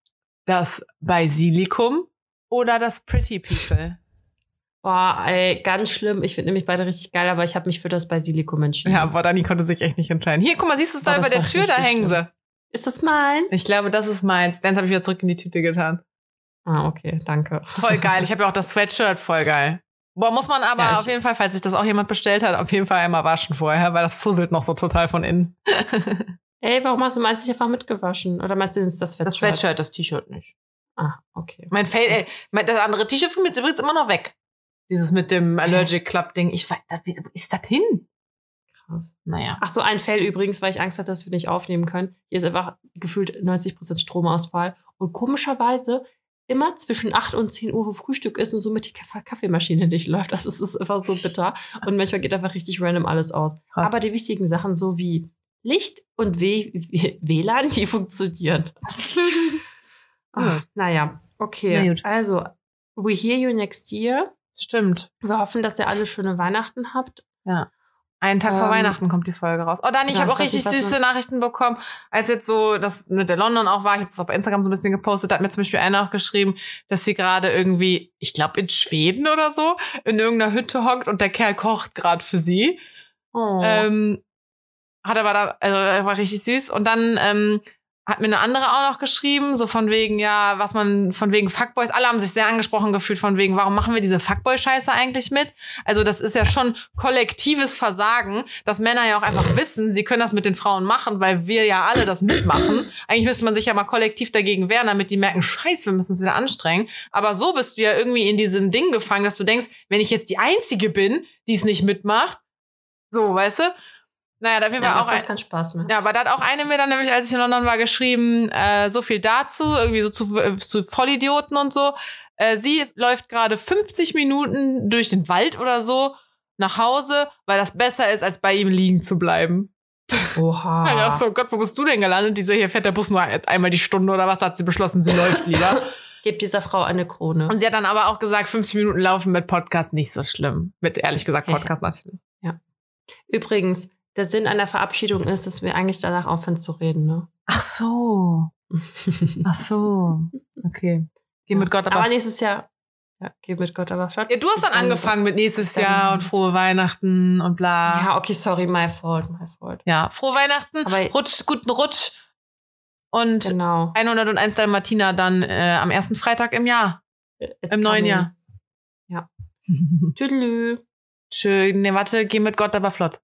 das Basilikum oder das Pretty People? Boah, ey, ganz schlimm. Ich finde nämlich beide richtig geil, aber ich habe mich für das Basilikum entschieden. Ja, boah, Dani konnte sich echt nicht entscheiden. Hier, guck mal, siehst du es da über der Tür? Da hängen schlimm. sie. Ist das meins? Ich glaube, das ist meins. Dann habe ich wieder zurück in die Tüte getan. Ah, okay, danke. Voll geil. Ich habe ja auch das Sweatshirt, voll geil. Boah, muss man aber ja, auf jeden Fall, falls sich das auch jemand bestellt hat, auf jeden Fall einmal waschen vorher, weil das fusselt noch so total von innen. Ey, warum hast du meins nicht einfach mitgewaschen? Oder meinst du das Sweatshirt? Das Sweatshirt, das T-Shirt nicht. Ah, okay. Mein Fell, ey, mein, das andere T-Shirt von mir ist übrigens immer noch weg. Dieses mit dem Allergic Club Ding. Ich weiß, wo ist das hin? Krass. Naja. Ach so, ein Fell übrigens, weil ich Angst hatte, dass wir nicht aufnehmen können. Hier ist einfach gefühlt 90% Stromausfall. Und komischerweise immer zwischen 8 und 10 Uhr, wo Frühstück ist und somit die Kaffeemaschine nicht läuft. Das ist, ist einfach so bitter. Und manchmal geht einfach richtig random alles aus. Krass. Aber die wichtigen Sachen, so wie Licht und w w WLAN, die funktionieren. Ach, naja, okay. Na also, we hear you next year. Stimmt. Wir hoffen, dass ihr alle schöne Weihnachten habt. Ja. Einen Tag ähm, vor Weihnachten kommt die Folge raus. Oh, Dani, ich habe auch richtig süße Nachrichten bekommen, als jetzt so das mit der London auch war. Ich habe es auf Instagram so ein bisschen gepostet. Da hat mir zum Beispiel einer auch geschrieben, dass sie gerade irgendwie, ich glaube in Schweden oder so, in irgendeiner Hütte hockt und der Kerl kocht gerade für sie. Oh. Ähm, hat aber da, also war richtig süß. Und dann ähm, hat mir eine andere auch noch geschrieben, so von wegen, ja, was man, von wegen Fuckboys, alle haben sich sehr angesprochen gefühlt, von wegen, warum machen wir diese Fuckboy-Scheiße eigentlich mit? Also das ist ja schon kollektives Versagen, dass Männer ja auch einfach wissen, sie können das mit den Frauen machen, weil wir ja alle das mitmachen. Eigentlich müsste man sich ja mal kollektiv dagegen wehren, damit die merken, scheiße, wir müssen es wieder anstrengen. Aber so bist du ja irgendwie in diesem Ding gefangen, dass du denkst, wenn ich jetzt die Einzige bin, die es nicht mitmacht, so, weißt du? Naja, da ja, auch. Das keinen Spaß mehr. Ja, aber da hat auch eine mir dann nämlich, als ich in London war, geschrieben, äh, so viel dazu, irgendwie so zu, äh, zu Vollidioten und so. Äh, sie läuft gerade 50 Minuten durch den Wald oder so nach Hause, weil das besser ist, als bei ihm liegen zu bleiben. Oha. Ja, so Gott, wo bist du denn gelandet? Die so, hier fährt der Bus nur einmal die Stunde oder was? Da hat sie beschlossen, sie läuft lieber. Gebt dieser Frau eine Krone. Und sie hat dann aber auch gesagt, 50 Minuten laufen mit Podcast nicht so schlimm. Mit ehrlich gesagt Podcast natürlich. Ja. Übrigens, der Sinn einer Verabschiedung ist, dass wir eigentlich danach aufhören zu reden, ne? Ach so. Ach so. Okay. Geh mit Gott aber. Aber nächstes Jahr. Ja, geh mit Gott aber flott. ja, du hast dann angefangen mit nächstes Jahr und frohe Weihnachten und bla. Ja, okay, sorry, my fault, my fault. Ja, frohe Weihnachten, Aber- rutsch, guten Rutsch. Und Genau. 101 Dalmatiner dann äh, am ersten Freitag im Jahr, It's im neuen. Jahr. Ja. Tüdelü. Schön, ne, warte, geh mit Gott aber flott.